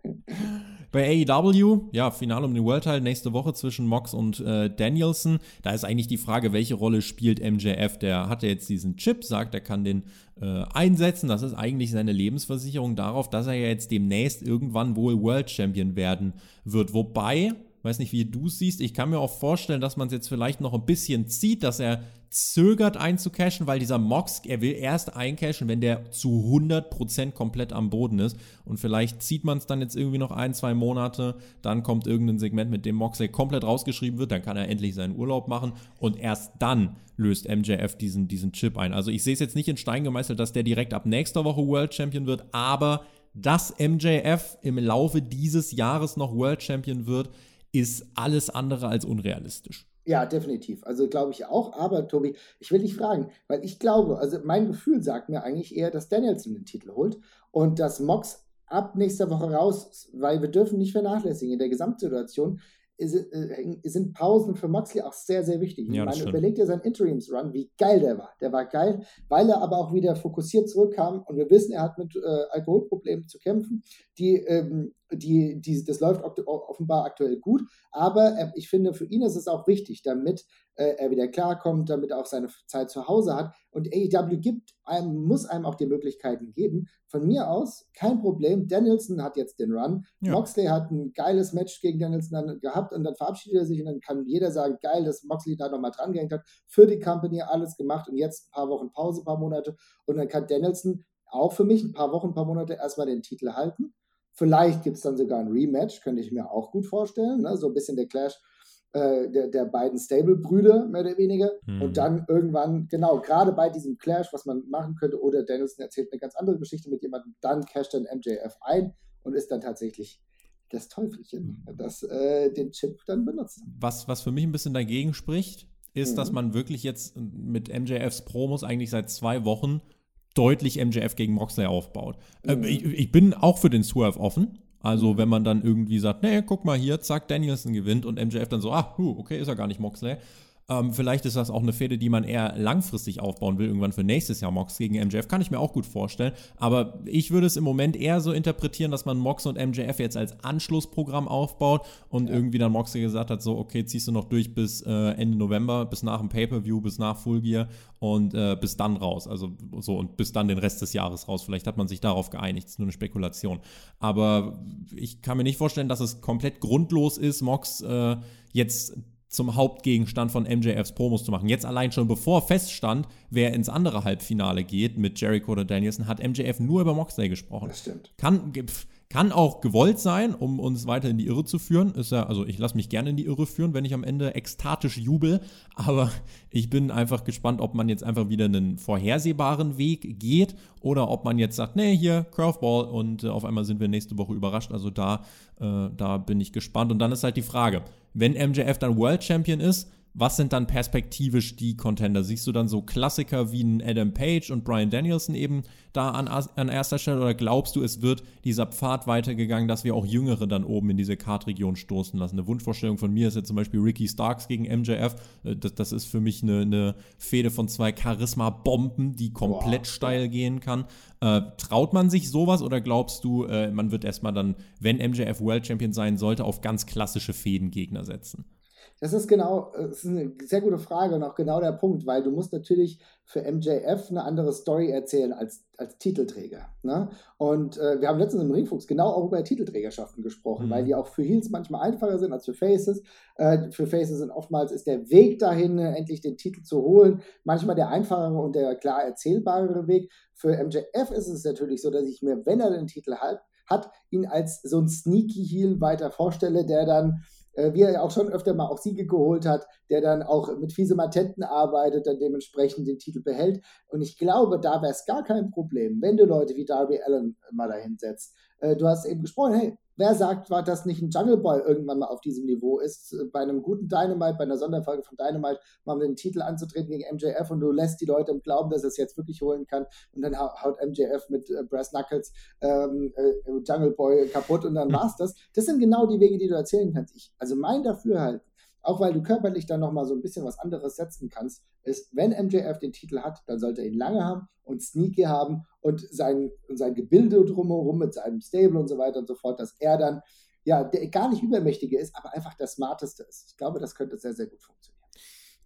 Bei AEW, ja, Finale um den World Title nächste Woche zwischen Mox und äh, Danielson. Da ist eigentlich die Frage, welche Rolle spielt MJF? Der hat ja jetzt diesen Chip, sagt, er kann den äh, einsetzen. Das ist eigentlich seine Lebensversicherung darauf, dass er ja jetzt demnächst irgendwann wohl World Champion werden wird. Wobei, weiß nicht, wie du es siehst. Ich kann mir auch vorstellen, dass man es jetzt vielleicht noch ein bisschen zieht, dass er zögert einzucashen, weil dieser Mox, er will erst eincashen, wenn der zu 100% komplett am Boden ist. Und vielleicht zieht man es dann jetzt irgendwie noch ein, zwei Monate. Dann kommt irgendein Segment, mit dem Mox komplett rausgeschrieben wird. Dann kann er endlich seinen Urlaub machen. Und erst dann löst MJF diesen, diesen Chip ein. Also ich sehe es jetzt nicht in Stein gemeißelt, dass der direkt ab nächster Woche World Champion wird. Aber dass MJF im Laufe dieses Jahres noch World Champion wird, ist alles andere als unrealistisch. Ja, definitiv. Also glaube ich auch. Aber Tobi, ich will dich fragen, weil ich glaube, also mein Gefühl sagt mir eigentlich eher, dass Danielson den Titel holt und dass Mox ab nächster Woche raus, weil wir dürfen nicht vernachlässigen in der Gesamtsituation sind Pausen für Moxley auch sehr, sehr wichtig. Ja, ich meine, überlegt ihr seinen Interims-Run, wie geil der war. Der war geil, weil er aber auch wieder fokussiert zurückkam und wir wissen, er hat mit äh, Alkoholproblemen zu kämpfen. Die, ähm, die, die, das läuft offenbar aktuell gut, aber äh, ich finde, für ihn ist es auch wichtig, damit äh, er wieder klarkommt, damit er auch seine Zeit zu Hause hat. Und AEW gibt einem, muss einem auch die Möglichkeiten geben. Von mir aus kein Problem. Danielson hat jetzt den Run. Ja. Moxley hat ein geiles Match gegen Danielson gehabt und dann verabschiedet er sich und dann kann jeder sagen, geil, dass Moxley da nochmal dran gehängt hat. Für die Company alles gemacht und jetzt ein paar Wochen Pause, ein paar Monate. Und dann kann Danielson auch für mich ein paar Wochen, ein paar Monate erstmal den Titel halten. Vielleicht gibt es dann sogar ein Rematch, könnte ich mir auch gut vorstellen. Ne? So ein bisschen der Clash äh, der, der beiden Stable-Brüder, mehr oder weniger. Mhm. Und dann irgendwann, genau, gerade bei diesem Clash, was man machen könnte, oder Danielson erzählt eine ganz andere Geschichte mit jemandem, dann casht dann MJF ein und ist dann tatsächlich das Teufelchen, mhm. das äh, den Chip dann benutzt. Was, was für mich ein bisschen dagegen spricht, ist, mhm. dass man wirklich jetzt mit MJFs Promos eigentlich seit zwei Wochen deutlich MJF gegen Moxley aufbaut. Äh, mhm. ich, ich, bin auch für den Swerve offen. Also, wenn man dann irgendwie sagt, nee, guck mal hier, zack, Danielson gewinnt und MJF dann so, ah, okay, ist er gar nicht Moxley. Ähm, vielleicht ist das auch eine Fehde, die man eher langfristig aufbauen will, irgendwann für nächstes Jahr Mox gegen MJF. Kann ich mir auch gut vorstellen. Aber ich würde es im Moment eher so interpretieren, dass man Mox und MJF jetzt als Anschlussprogramm aufbaut und ja. irgendwie dann Mox gesagt hat, so, okay, ziehst du noch durch bis äh, Ende November, bis nach dem Pay-Per-View, bis nach Full Gear und äh, bis dann raus. Also so und bis dann den Rest des Jahres raus. Vielleicht hat man sich darauf geeinigt. Das ist nur eine Spekulation. Aber ich kann mir nicht vorstellen, dass es komplett grundlos ist, Mox äh, jetzt zum Hauptgegenstand von MJFs Promos zu machen. Jetzt allein schon bevor feststand, wer ins andere Halbfinale geht mit Jericho oder Danielson, hat MJF nur über Moxley gesprochen. Das stimmt. Kann, kann auch gewollt sein, um uns weiter in die Irre zu führen. Ist ja, also ich lasse mich gerne in die Irre führen, wenn ich am Ende ekstatisch jubel. Aber ich bin einfach gespannt, ob man jetzt einfach wieder einen vorhersehbaren Weg geht oder ob man jetzt sagt, nee, hier Curveball und äh, auf einmal sind wir nächste Woche überrascht. Also da, äh, da bin ich gespannt. Und dann ist halt die Frage, wenn MJF dann World Champion ist, was sind dann perspektivisch die Contender? Siehst du dann so Klassiker wie ein Adam Page und Brian Danielson eben da an, an erster Stelle oder glaubst du, es wird dieser Pfad weitergegangen, dass wir auch Jüngere dann oben in diese Kartregion stoßen lassen? Eine Wunschvorstellung von mir ist jetzt zum Beispiel Ricky Starks gegen MJF. Äh, das, das ist für mich eine, eine Fehde von zwei Charisma-Bomben, die komplett Boah. steil gehen kann. Äh, traut man sich sowas oder glaubst du, äh, man wird erstmal dann, wenn MJF World Champion sein sollte, auf ganz klassische Fädengegner setzen? Das ist genau, äh, das ist eine sehr gute Frage und auch genau der Punkt, weil du musst natürlich für MJF eine andere Story erzählen als, als Titelträger. Ne? Und äh, wir haben letztens im Ringfuchs genau auch über Titelträgerschaften gesprochen, mhm. weil die auch für Heels manchmal einfacher sind als für Faces. Äh, für Faces sind oftmals ist der Weg dahin, äh, endlich den Titel zu holen, manchmal der einfachere und der klar erzählbarere Weg. Für MJF ist es natürlich so, dass ich mir, wenn er den Titel hat, hat ihn als so ein Sneaky Heel weiter vorstelle, der dann wie er auch schon öfter mal auch Siege geholt hat, der dann auch mit fiese Matenten arbeitet, dann dementsprechend den Titel behält. Und ich glaube, da wäre es gar kein Problem, wenn du Leute wie Darby Allen mal dahin setzt. Äh, du hast eben gesprochen, hey, Wer sagt, war, dass nicht ein Jungle Boy irgendwann mal auf diesem Niveau ist, äh, bei einem guten Dynamite, bei einer Sonderfolge von Dynamite, mal den Titel anzutreten gegen MJF und du lässt die Leute im Glauben, dass er es jetzt wirklich holen kann und dann haut MJF mit äh, Brass Knuckles ähm, äh, Jungle Boy kaputt und dann <laughs> war's das. Das sind genau die Wege, die du erzählen kannst. Ich, also mein Dafürhalten auch weil du körperlich dann nochmal so ein bisschen was anderes setzen kannst, ist, wenn MJF den Titel hat, dann sollte er ihn lange haben und sneaky haben und sein, sein Gebilde drumherum mit seinem Stable und so weiter und so fort, dass er dann ja der gar nicht übermächtige ist, aber einfach der smarteste ist. Ich glaube, das könnte sehr, sehr gut funktionieren.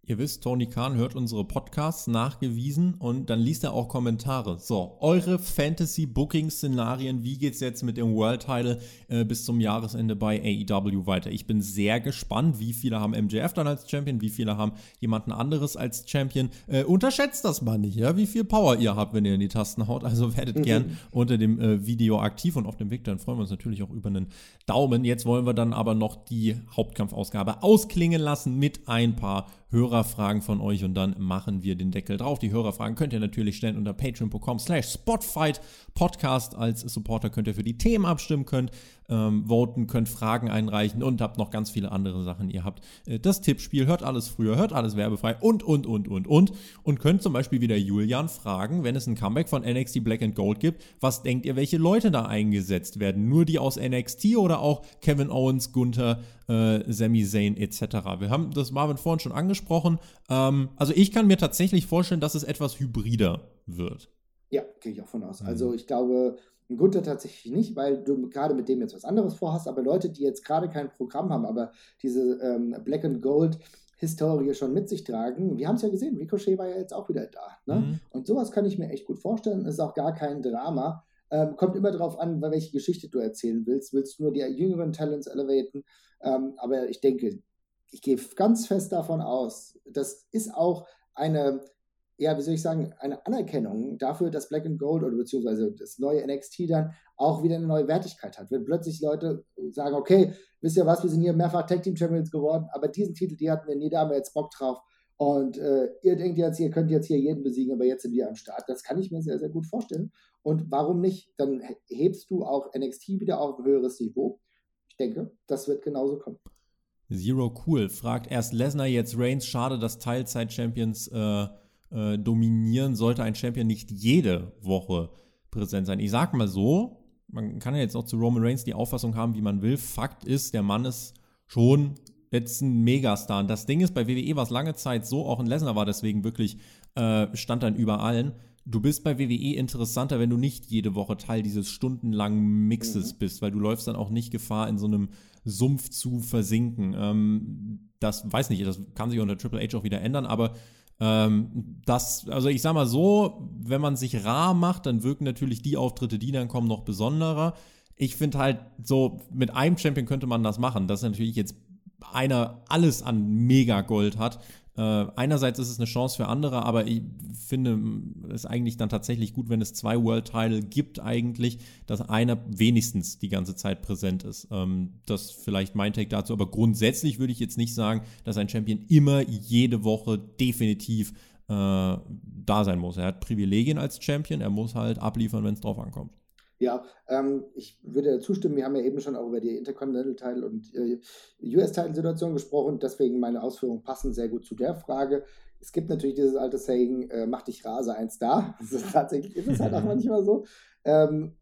Ihr wisst, Tony Khan hört unsere Podcasts nachgewiesen und dann liest er auch Kommentare. So, eure Fantasy-Booking-Szenarien, wie geht's jetzt mit dem World Title äh, bis zum Jahresende bei AEW weiter? Ich bin sehr gespannt, wie viele haben MJF dann als Champion, wie viele haben jemanden anderes als Champion. Äh, unterschätzt das mal nicht, ja, wie viel Power ihr habt, wenn ihr in die Tasten haut. Also werdet mhm. gern unter dem äh, Video aktiv und auf dem Weg, dann freuen wir uns natürlich auch über einen Daumen. Jetzt wollen wir dann aber noch die Hauptkampfausgabe ausklingen lassen mit ein paar Hörerfragen von euch und dann machen wir den Deckel drauf. Die Hörerfragen könnt ihr natürlich stellen unter patreon.com slash spotfight podcast. Als Supporter könnt ihr für die Themen abstimmen, könnt ähm, voten, könnt Fragen einreichen und habt noch ganz viele andere Sachen. Ihr habt äh, das Tippspiel, hört alles früher, hört alles werbefrei und, und, und, und, und. Und könnt zum Beispiel wieder Julian fragen, wenn es ein Comeback von NXT Black and Gold gibt, was denkt ihr, welche Leute da eingesetzt werden? Nur die aus NXT oder auch Kevin Owens, Gunther, äh, Sami Zayn etc. Wir haben das Marvin vorhin schon angesprochen. Ähm, also ich kann mir tatsächlich vorstellen, dass es etwas hybrider wird. Ja, gehe ich auch von aus. Mhm. Also ich glaube, ein Gunther tatsächlich nicht, weil du gerade mit dem jetzt was anderes vorhast, aber Leute, die jetzt gerade kein Programm haben, aber diese ähm, Black and Gold Historie schon mit sich tragen. Wir haben es ja gesehen, Ricochet war ja jetzt auch wieder da. Ne? Mhm. Und sowas kann ich mir echt gut vorstellen. Ist auch gar kein Drama. Ähm, kommt immer darauf an, welche Geschichte du erzählen willst. Willst du nur die jüngeren Talents elevaten? Ähm, aber ich denke, ich gehe ganz fest davon aus, das ist auch eine ja, wie soll ich sagen, eine Anerkennung dafür, dass Black and Gold oder beziehungsweise das neue NXT dann auch wieder eine neue Wertigkeit hat. Wenn plötzlich Leute sagen, okay, wisst ihr was, wir sind hier mehrfach Tag Team Champions geworden, aber diesen Titel, die hatten wir nie, da haben wir jetzt Bock drauf. Und äh, ihr denkt jetzt, ihr könnt jetzt hier jeden besiegen, aber jetzt sind wir am Start. Das kann ich mir sehr, sehr gut vorstellen. Und warum nicht? Dann hebst du auch NXT wieder auf ein höheres Niveau. Ich denke, das wird genauso kommen. Zero Cool fragt erst Lesnar, jetzt Reigns. Schade, dass Teilzeit-Champions äh, äh, dominieren, sollte ein Champion nicht jede Woche präsent sein. Ich sag mal so, man kann ja jetzt auch zu Roman Reigns die Auffassung haben, wie man will. Fakt ist, der Mann ist schon jetzt ein Megastar. Und das Ding ist, bei WWE war es lange Zeit so, auch ein Lesnar war deswegen wirklich, äh, stand dann über allen. Du bist bei WWE interessanter, wenn du nicht jede Woche Teil dieses stundenlangen Mixes mhm. bist, weil du läufst dann auch nicht Gefahr, in so einem Sumpf zu versinken. Ähm, das weiß nicht, das kann sich unter Triple H auch wieder ändern, aber ähm, das, also ich sag mal so, wenn man sich rar macht, dann wirken natürlich die Auftritte, die dann kommen, noch besonderer. Ich finde halt so, mit einem Champion könnte man das machen, dass natürlich jetzt einer alles an Mega-Gold hat. Äh, einerseits ist es eine Chance für andere, aber ich finde es eigentlich dann tatsächlich gut, wenn es zwei World Title gibt, eigentlich, dass einer wenigstens die ganze Zeit präsent ist. Ähm, das vielleicht mein Take dazu, aber grundsätzlich würde ich jetzt nicht sagen, dass ein Champion immer jede Woche definitiv äh, da sein muss. Er hat Privilegien als Champion, er muss halt abliefern, wenn es drauf ankommt. Ja, ähm, ich würde zustimmen. Wir haben ja eben schon auch über die Intercontinental-Title und äh, US-Title-Situation gesprochen. Deswegen meine Ausführungen passen sehr gut zu der Frage. Es gibt natürlich dieses alte Saying, äh, mach dich Rase eins da. <laughs> Tatsächlich, ist es halt auch manchmal so. Ähm,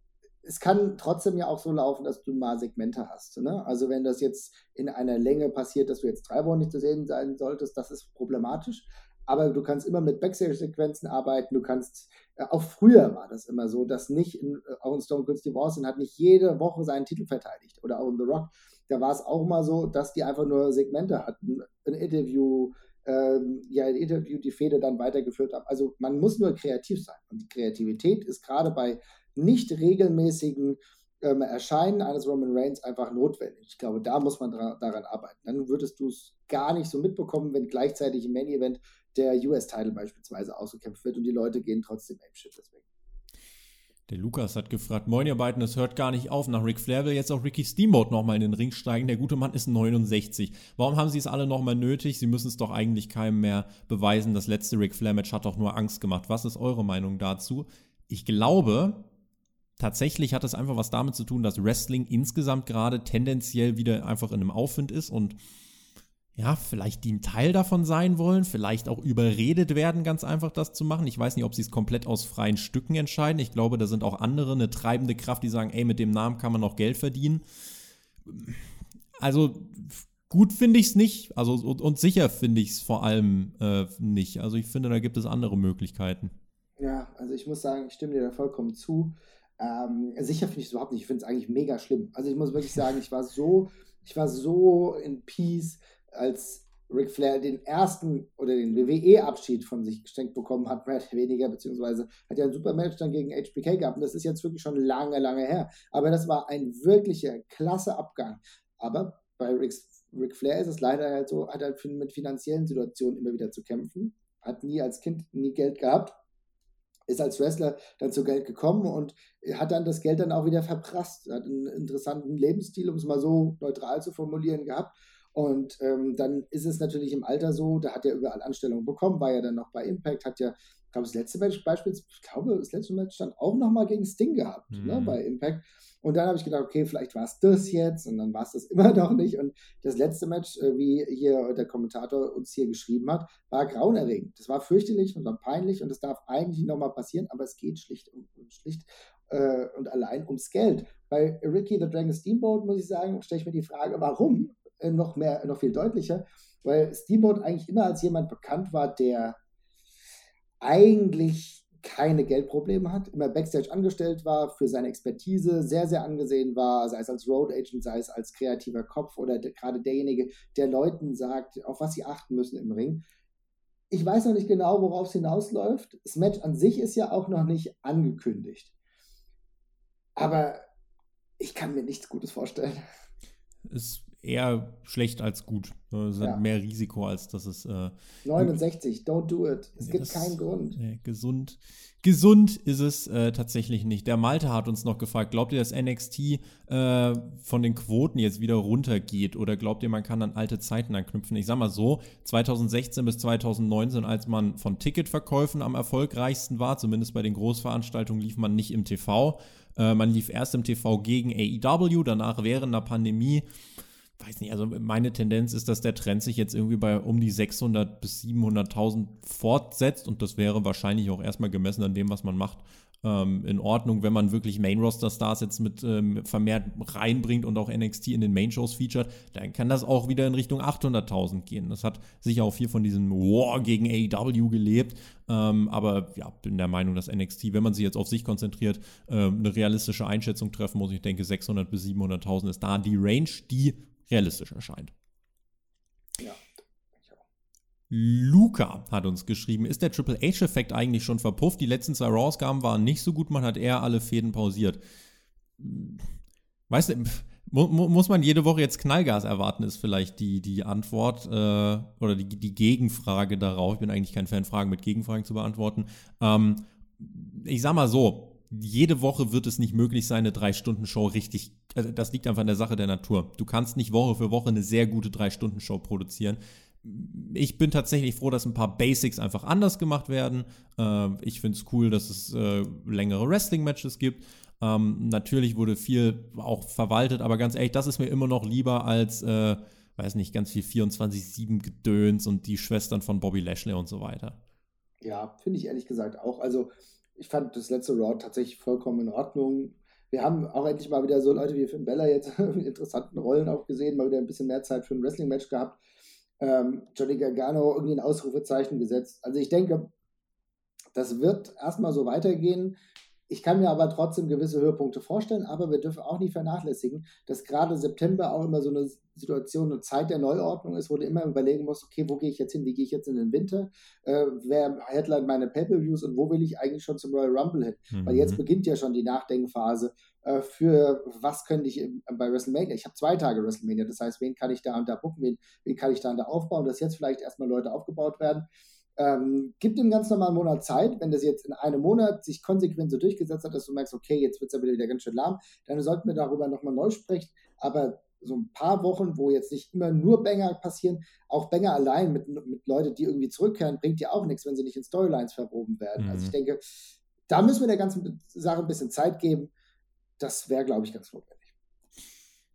es kann trotzdem ja auch so laufen, dass du mal Segmente hast. Ne? Also wenn das jetzt in einer Länge passiert, dass du jetzt drei Wochen nicht zu sehen sein solltest, das ist problematisch. Aber du kannst immer mit Backstage-Sequenzen arbeiten. Du kannst, äh, auch früher war das immer so, dass nicht, in, äh, auch in Stone Cold Steve Austin hat nicht jede Woche seinen Titel verteidigt. Oder auch in The Rock. Da war es auch mal so, dass die einfach nur Segmente hatten. Ein Interview, ähm, ja, ein Interview die Fehde dann weitergeführt haben. Also man muss nur kreativ sein. Und die Kreativität ist gerade bei nicht regelmäßigen ähm, Erscheinen eines Roman Reigns einfach notwendig. Ich glaube, da muss man daran arbeiten. Dann würdest du es gar nicht so mitbekommen, wenn gleichzeitig im Main Event der US-Title beispielsweise ausgekämpft wird und die Leute gehen trotzdem Apeshit deswegen. Der Lukas hat gefragt, moin ihr beiden, es hört gar nicht auf. Nach Ric Flair will jetzt auch Ricky Steamboat nochmal in den Ring steigen. Der gute Mann ist 69. Warum haben sie es alle nochmal nötig? Sie müssen es doch eigentlich keinem mehr beweisen. Das letzte Ric Flair-Match hat doch nur Angst gemacht. Was ist eure Meinung dazu? Ich glaube, tatsächlich hat es einfach was damit zu tun, dass Wrestling insgesamt gerade tendenziell wieder einfach in einem Aufwind ist und ja, vielleicht die ein Teil davon sein wollen, vielleicht auch überredet werden, ganz einfach das zu machen. Ich weiß nicht, ob sie es komplett aus freien Stücken entscheiden. Ich glaube, da sind auch andere eine treibende Kraft, die sagen, ey, mit dem Namen kann man auch Geld verdienen. Also gut finde ich es nicht, also und, und sicher finde ich es vor allem äh, nicht. Also ich finde, da gibt es andere Möglichkeiten. Ja, also ich muss sagen, ich stimme dir da vollkommen zu. Ähm, sicher finde ich es überhaupt nicht. Ich finde es eigentlich mega schlimm. Also ich muss wirklich sagen, ich war so, ich war so in Peace als Ric Flair den ersten oder den WWE-Abschied von sich geschenkt bekommen hat, mehr oder weniger, beziehungsweise hat ja ein super Match dann gegen HBK gehabt. Und das ist jetzt wirklich schon lange, lange her. Aber das war ein wirklicher klasse Abgang. Aber bei Ric, Ric Flair ist es leider halt so, hat halt mit finanziellen Situationen immer wieder zu kämpfen. Hat nie als Kind nie Geld gehabt. Ist als Wrestler dann zu Geld gekommen und hat dann das Geld dann auch wieder verprasst. Hat einen interessanten Lebensstil, um es mal so neutral zu formulieren, gehabt und ähm, dann ist es natürlich im Alter so, da hat er überall Anstellungen bekommen, war ja dann noch bei Impact, hat ja, ich glaube, das letzte Match beispielsweise, ich glaube, das letzte Match dann auch nochmal gegen Sting gehabt, ne, mhm. ne, bei Impact. Und dann habe ich gedacht, okay, vielleicht war es das jetzt und dann war es das immer <laughs> noch nicht. Und das letzte Match, äh, wie hier der Kommentator uns hier geschrieben hat, war grauenerregend. Das war fürchterlich und war peinlich und das darf eigentlich nochmal passieren, aber es geht schlicht und, und schlicht äh, und allein ums Geld. Bei Ricky the Dragon Steamboat, muss ich sagen, stelle ich mir die Frage, warum? Äh, noch mehr, noch viel deutlicher, weil Steamboat eigentlich immer als jemand bekannt war, der eigentlich keine Geldprobleme hat, immer Backstage angestellt war, für seine Expertise sehr, sehr angesehen war, sei es als Road Agent, sei es als kreativer Kopf oder der, gerade derjenige, der Leuten sagt, auf was sie achten müssen im Ring. Ich weiß noch nicht genau, worauf es hinausläuft. Das Match an sich ist ja auch noch nicht angekündigt. Aber ich kann mir nichts Gutes vorstellen. Es eher schlecht als gut. Es ja. mehr Risiko, als dass es. Äh, 69, don't do it. Es gibt keinen Grund. Äh, gesund. Gesund ist es äh, tatsächlich nicht. Der Malte hat uns noch gefragt, glaubt ihr, dass NXT äh, von den Quoten jetzt wieder runtergeht oder glaubt ihr, man kann an alte Zeiten anknüpfen? Ich sag mal so, 2016 bis 2019, als man von Ticketverkäufen am erfolgreichsten war, zumindest bei den Großveranstaltungen, lief man nicht im TV. Äh, man lief erst im TV gegen AEW, danach während der Pandemie weiß nicht, also meine Tendenz ist, dass der Trend sich jetzt irgendwie bei um die 600 bis 700.000 fortsetzt und das wäre wahrscheinlich auch erstmal gemessen an dem, was man macht, ähm, in Ordnung, wenn man wirklich Main-Roster-Stars jetzt mit ähm, vermehrt reinbringt und auch NXT in den Main-Shows featured, dann kann das auch wieder in Richtung 800.000 gehen. Das hat sicher auch viel von diesem War gegen AEW gelebt, ähm, aber ja, bin der Meinung, dass NXT, wenn man sich jetzt auf sich konzentriert, ähm, eine realistische Einschätzung treffen muss. Ich denke, 600 bis 700.000 ist da die Range, die realistisch erscheint. Ja. Luca hat uns geschrieben, ist der Triple H-Effekt eigentlich schon verpufft? Die letzten zwei Raw-Ausgaben waren nicht so gut, man hat eher alle Fäden pausiert. Weißt du, mu muss man jede Woche jetzt Knallgas erwarten, ist vielleicht die, die Antwort äh, oder die, die Gegenfrage darauf. Ich bin eigentlich kein Fan, Fragen mit Gegenfragen zu beantworten. Ähm, ich sag mal so, jede Woche wird es nicht möglich sein, eine Drei-Stunden-Show richtig. Also das liegt einfach an der Sache der Natur. Du kannst nicht Woche für Woche eine sehr gute Drei-Stunden-Show produzieren. Ich bin tatsächlich froh, dass ein paar Basics einfach anders gemacht werden. Äh, ich finde es cool, dass es äh, längere Wrestling-Matches gibt. Ähm, natürlich wurde viel auch verwaltet, aber ganz ehrlich, das ist mir immer noch lieber als, äh, weiß nicht, ganz viel 24-7-Gedöns und die Schwestern von Bobby Lashley und so weiter. Ja, finde ich ehrlich gesagt auch. Also, ich fand das letzte Raw tatsächlich vollkommen in Ordnung. Wir haben auch endlich mal wieder so Leute wie Finn Bella jetzt <laughs> in interessanten Rollen auch gesehen, mal wieder ein bisschen mehr Zeit für ein Wrestling-Match gehabt. Ähm, Johnny Gargano irgendwie ein Ausrufezeichen gesetzt. Also ich denke, das wird erstmal so weitergehen. Ich kann mir aber trotzdem gewisse Höhepunkte vorstellen, aber wir dürfen auch nicht vernachlässigen, dass gerade September auch immer so eine Situation, eine Zeit der Neuordnung ist, wo du immer überlegen musst, okay, wo gehe ich jetzt hin, wie gehe ich jetzt in den Winter, äh, wer headline meine Pay-Per-Views und wo will ich eigentlich schon zum Royal Rumble hin? Mhm. Weil jetzt beginnt ja schon die Nachdenkphase äh, für was könnte ich bei WrestleMania, ich habe zwei Tage WrestleMania, das heißt, wen kann ich da und da gucken, wen, wen kann ich da und da aufbauen, dass jetzt vielleicht erstmal Leute aufgebaut werden ähm, gib dem ganz normalen Monat Zeit. Wenn das jetzt in einem Monat sich konsequent so durchgesetzt hat, dass du merkst, okay, jetzt wird es ja wieder ganz schön lahm, dann sollten wir darüber nochmal neu sprechen. Aber so ein paar Wochen, wo jetzt nicht immer nur Banger passieren, auch Banger allein mit, mit Leuten, die irgendwie zurückkehren, bringt ja auch nichts, wenn sie nicht in Storylines verproben werden. Mhm. Also ich denke, da müssen wir der ganzen Sache ein bisschen Zeit geben. Das wäre, glaube ich, ganz notwendig.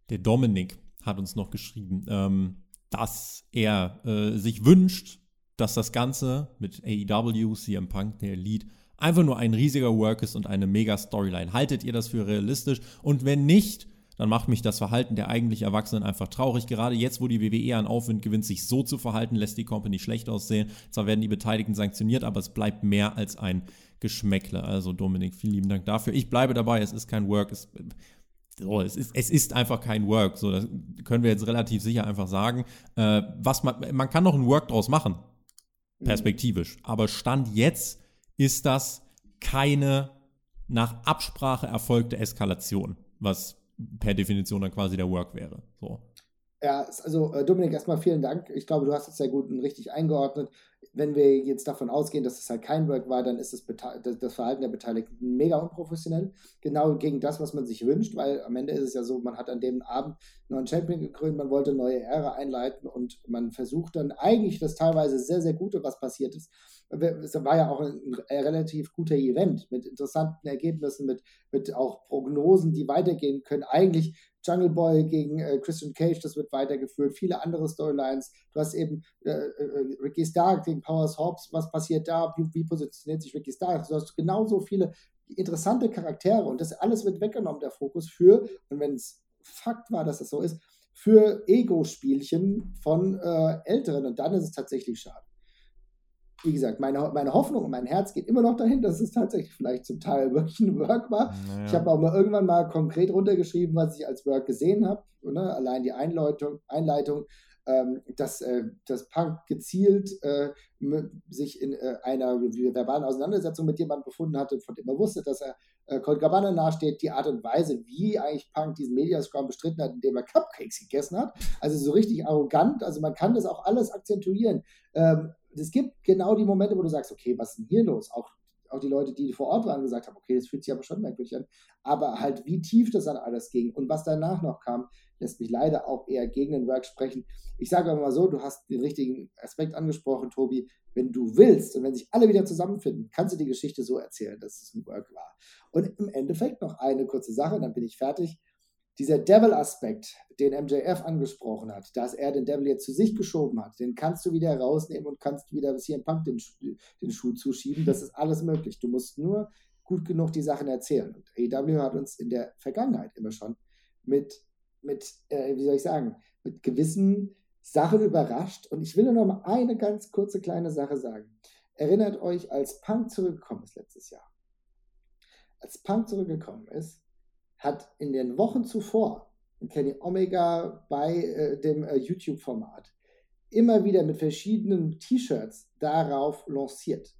Der Dominik hat uns noch geschrieben, ähm, dass er äh, sich wünscht, dass das Ganze mit AEW, CM Punk, der Elite, einfach nur ein riesiger Work ist und eine mega Storyline. Haltet ihr das für realistisch? Und wenn nicht, dann macht mich das Verhalten der eigentlich Erwachsenen einfach traurig. Gerade jetzt, wo die WWE an Aufwind gewinnt, sich so zu verhalten, lässt die Company schlecht aussehen. Zwar werden die Beteiligten sanktioniert, aber es bleibt mehr als ein Geschmäckle. Also Dominik, vielen lieben Dank dafür. Ich bleibe dabei, es ist kein Work, es, so, es, ist, es ist einfach kein Work. So, das können wir jetzt relativ sicher einfach sagen. Äh, was man, man kann noch ein Work draus machen. Mhm. perspektivisch. Aber Stand jetzt ist das keine nach Absprache erfolgte Eskalation, was per Definition dann quasi der Work wäre. So. Ja, also äh, Dominik, erstmal vielen Dank. Ich glaube, du hast es sehr gut und richtig eingeordnet. Wenn wir jetzt davon ausgehen, dass es halt kein Work war, dann ist das, das Verhalten der Beteiligten mega unprofessionell. Genau gegen das, was man sich wünscht, weil am Ende ist es ja so, man hat an dem Abend einen neuen Champion gekrönt, man wollte neue Ära einleiten und man versucht dann eigentlich das teilweise sehr, sehr Gute, was passiert ist. Es war ja auch ein, relativ guter Event mit interessanten Ergebnissen, mit, mit auch Prognosen, die weitergehen können. Eigentlich Jungle Boy gegen äh, Christian Cage, das wird weitergeführt, viele andere Storylines. Du hast eben äh, äh, Ricky Stark gegen Powers Hobbs, was passiert da, wie, wie positioniert sich Ricky Stark? Du hast genauso viele interessante Charaktere und das alles wird weggenommen, der Fokus für, und wenn es Fakt war, dass das so ist, für Ego-Spielchen von äh, Älteren und dann ist es tatsächlich schade wie gesagt, meine, meine Hoffnung und mein Herz geht immer noch dahin, dass es tatsächlich vielleicht zum Teil <laughs> wirklich ein Work war. Naja. Ich habe auch mal irgendwann mal konkret runtergeschrieben, was ich als Work gesehen habe. Ne? Allein die Einleitung, Einleitung ähm, dass, äh, dass Punk gezielt äh, sich in äh, einer verbalen Auseinandersetzung mit jemandem befunden hatte, von dem er wusste, dass er äh, Colt Cabana nahesteht, die Art und Weise, wie eigentlich Punk diesen Mediascrum bestritten hat, indem er Cupcakes gegessen hat. Also so richtig arrogant. Also man kann das auch alles akzentuieren. Ähm, es gibt genau die Momente, wo du sagst, okay, was ist denn hier los? Auch, auch die Leute, die vor Ort waren, gesagt haben, okay, das fühlt sich aber schon merkwürdig an. Aber halt, wie tief das dann alles ging und was danach noch kam, lässt mich leider auch eher gegen den Work sprechen. Ich sage aber mal so, du hast den richtigen Aspekt angesprochen, Tobi. Wenn du willst und wenn sich alle wieder zusammenfinden, kannst du die Geschichte so erzählen, dass es ein Work war. Und im Endeffekt noch eine kurze Sache, dann bin ich fertig dieser Devil-Aspekt, den MJF angesprochen hat, dass er den Devil jetzt zu sich geschoben hat, den kannst du wieder rausnehmen und kannst wieder bis hier im Punk den, den Schuh zuschieben. Das ist alles möglich. Du musst nur gut genug die Sachen erzählen. Und AEW hat uns in der Vergangenheit immer schon mit, mit äh, wie soll ich sagen, mit gewissen Sachen überrascht. Und ich will nur noch mal eine ganz kurze kleine Sache sagen. Erinnert euch, als Punk zurückgekommen ist letztes Jahr. Als Punk zurückgekommen ist, hat in den Wochen zuvor Kenny Omega bei äh, dem äh, YouTube-Format immer wieder mit verschiedenen T-Shirts darauf lanciert.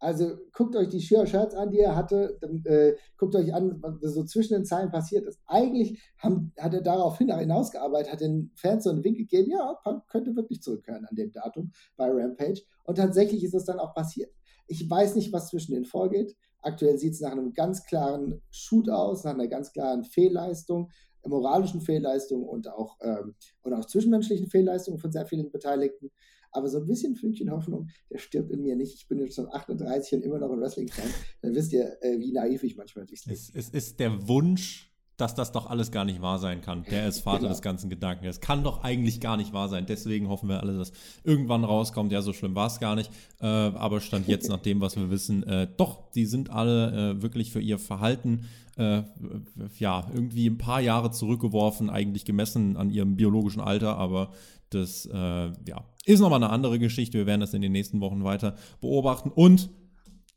Also guckt euch die Shirts an, die er hatte, dann, äh, guckt euch an, was so zwischen den Zeilen passiert ist. Eigentlich haben, hat er darauf hinausgearbeitet, hat den Fans so einen Wink gegeben, ja, Punk könnte wirklich zurückkehren an dem Datum bei Rampage. Und tatsächlich ist es dann auch passiert. Ich weiß nicht, was zwischen denen vorgeht. Aktuell sieht es nach einem ganz klaren Shoot aus, nach einer ganz klaren Fehlleistung, moralischen Fehlleistung und auch, ähm, und auch zwischenmenschlichen Fehlleistungen von sehr vielen Beteiligten. aber so ein bisschen Fünkchen Hoffnung, der stirbt in mir nicht. Ich bin jetzt schon 38 und immer noch ein Wrestling-Fan. Dann wisst ihr, äh, wie naiv ich manchmal durchs Es, es ist der Wunsch, dass das doch alles gar nicht wahr sein kann. Der ist Vater Genau. des ganzen Gedanken. Es kann doch eigentlich gar nicht wahr sein. Deswegen hoffen wir alle, dass irgendwann rauskommt. Ja, so schlimm war es gar nicht. Äh, aber stand jetzt nach dem, was wir wissen, äh, doch, die sind alle äh, wirklich für ihr Verhalten äh, ja irgendwie ein paar Jahre zurückgeworfen, eigentlich gemessen an ihrem biologischen Alter. Aber das äh, ja, ist nochmal eine andere Geschichte. Wir werden das in den nächsten Wochen weiter beobachten und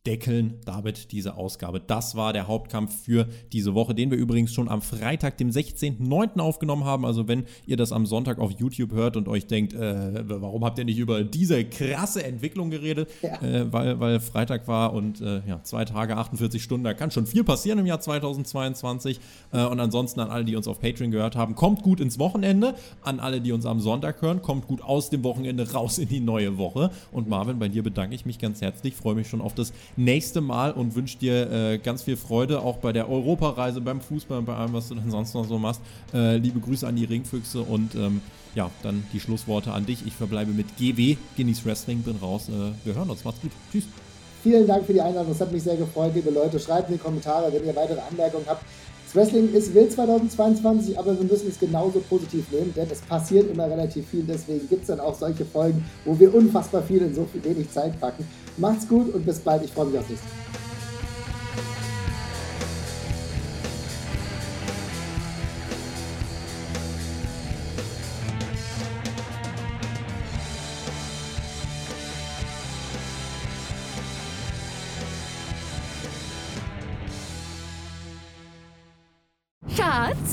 deckeln damit diese Ausgabe. Das war der Hauptkampf für diese Woche, den wir übrigens schon am Freitag, dem 16.09. aufgenommen haben. Also wenn ihr das am Sonntag auf YouTube hört und euch denkt, äh, warum habt ihr nicht über diese krasse Entwicklung geredet? Ja. Äh, weil, weil Freitag war und äh, ja, zwei Tage, 48 Stunden, da kann schon viel passieren im Jahr 2022. Äh, und ansonsten an alle, die uns auf Patreon gehört haben, kommt gut ins Wochenende. An alle, die uns am Sonntag hören, kommt gut aus dem Wochenende raus in die neue Woche. Und Marvin, bei dir bedanke ich mich ganz herzlich, freue mich schon auf das nächste Mal und wünsche dir äh, ganz viel Freude auch bei der Europareise, beim Fußball und bei allem, was du dann sonst noch so machst. Äh, liebe Grüße an die Ringfüchse und ähm, ja, dann die Schlussworte an dich. Ich verbleibe mit GW, Guinness Wrestling, bin raus. Äh, wir hören uns, macht's gut. Tschüss. Vielen Dank für die Einladung. Es hat mich sehr gefreut, liebe Leute. Schreibt in die Kommentare, wenn ihr weitere Anmerkungen habt. Das Wrestling ist wild 2022, aber wir müssen es genauso positiv nehmen, denn es passiert immer relativ viel. Deswegen gibt es dann auch solche Folgen, wo wir unfassbar viel in so wenig Zeit packen. Macht's gut und bis bald. Ich freue mich aufs nächste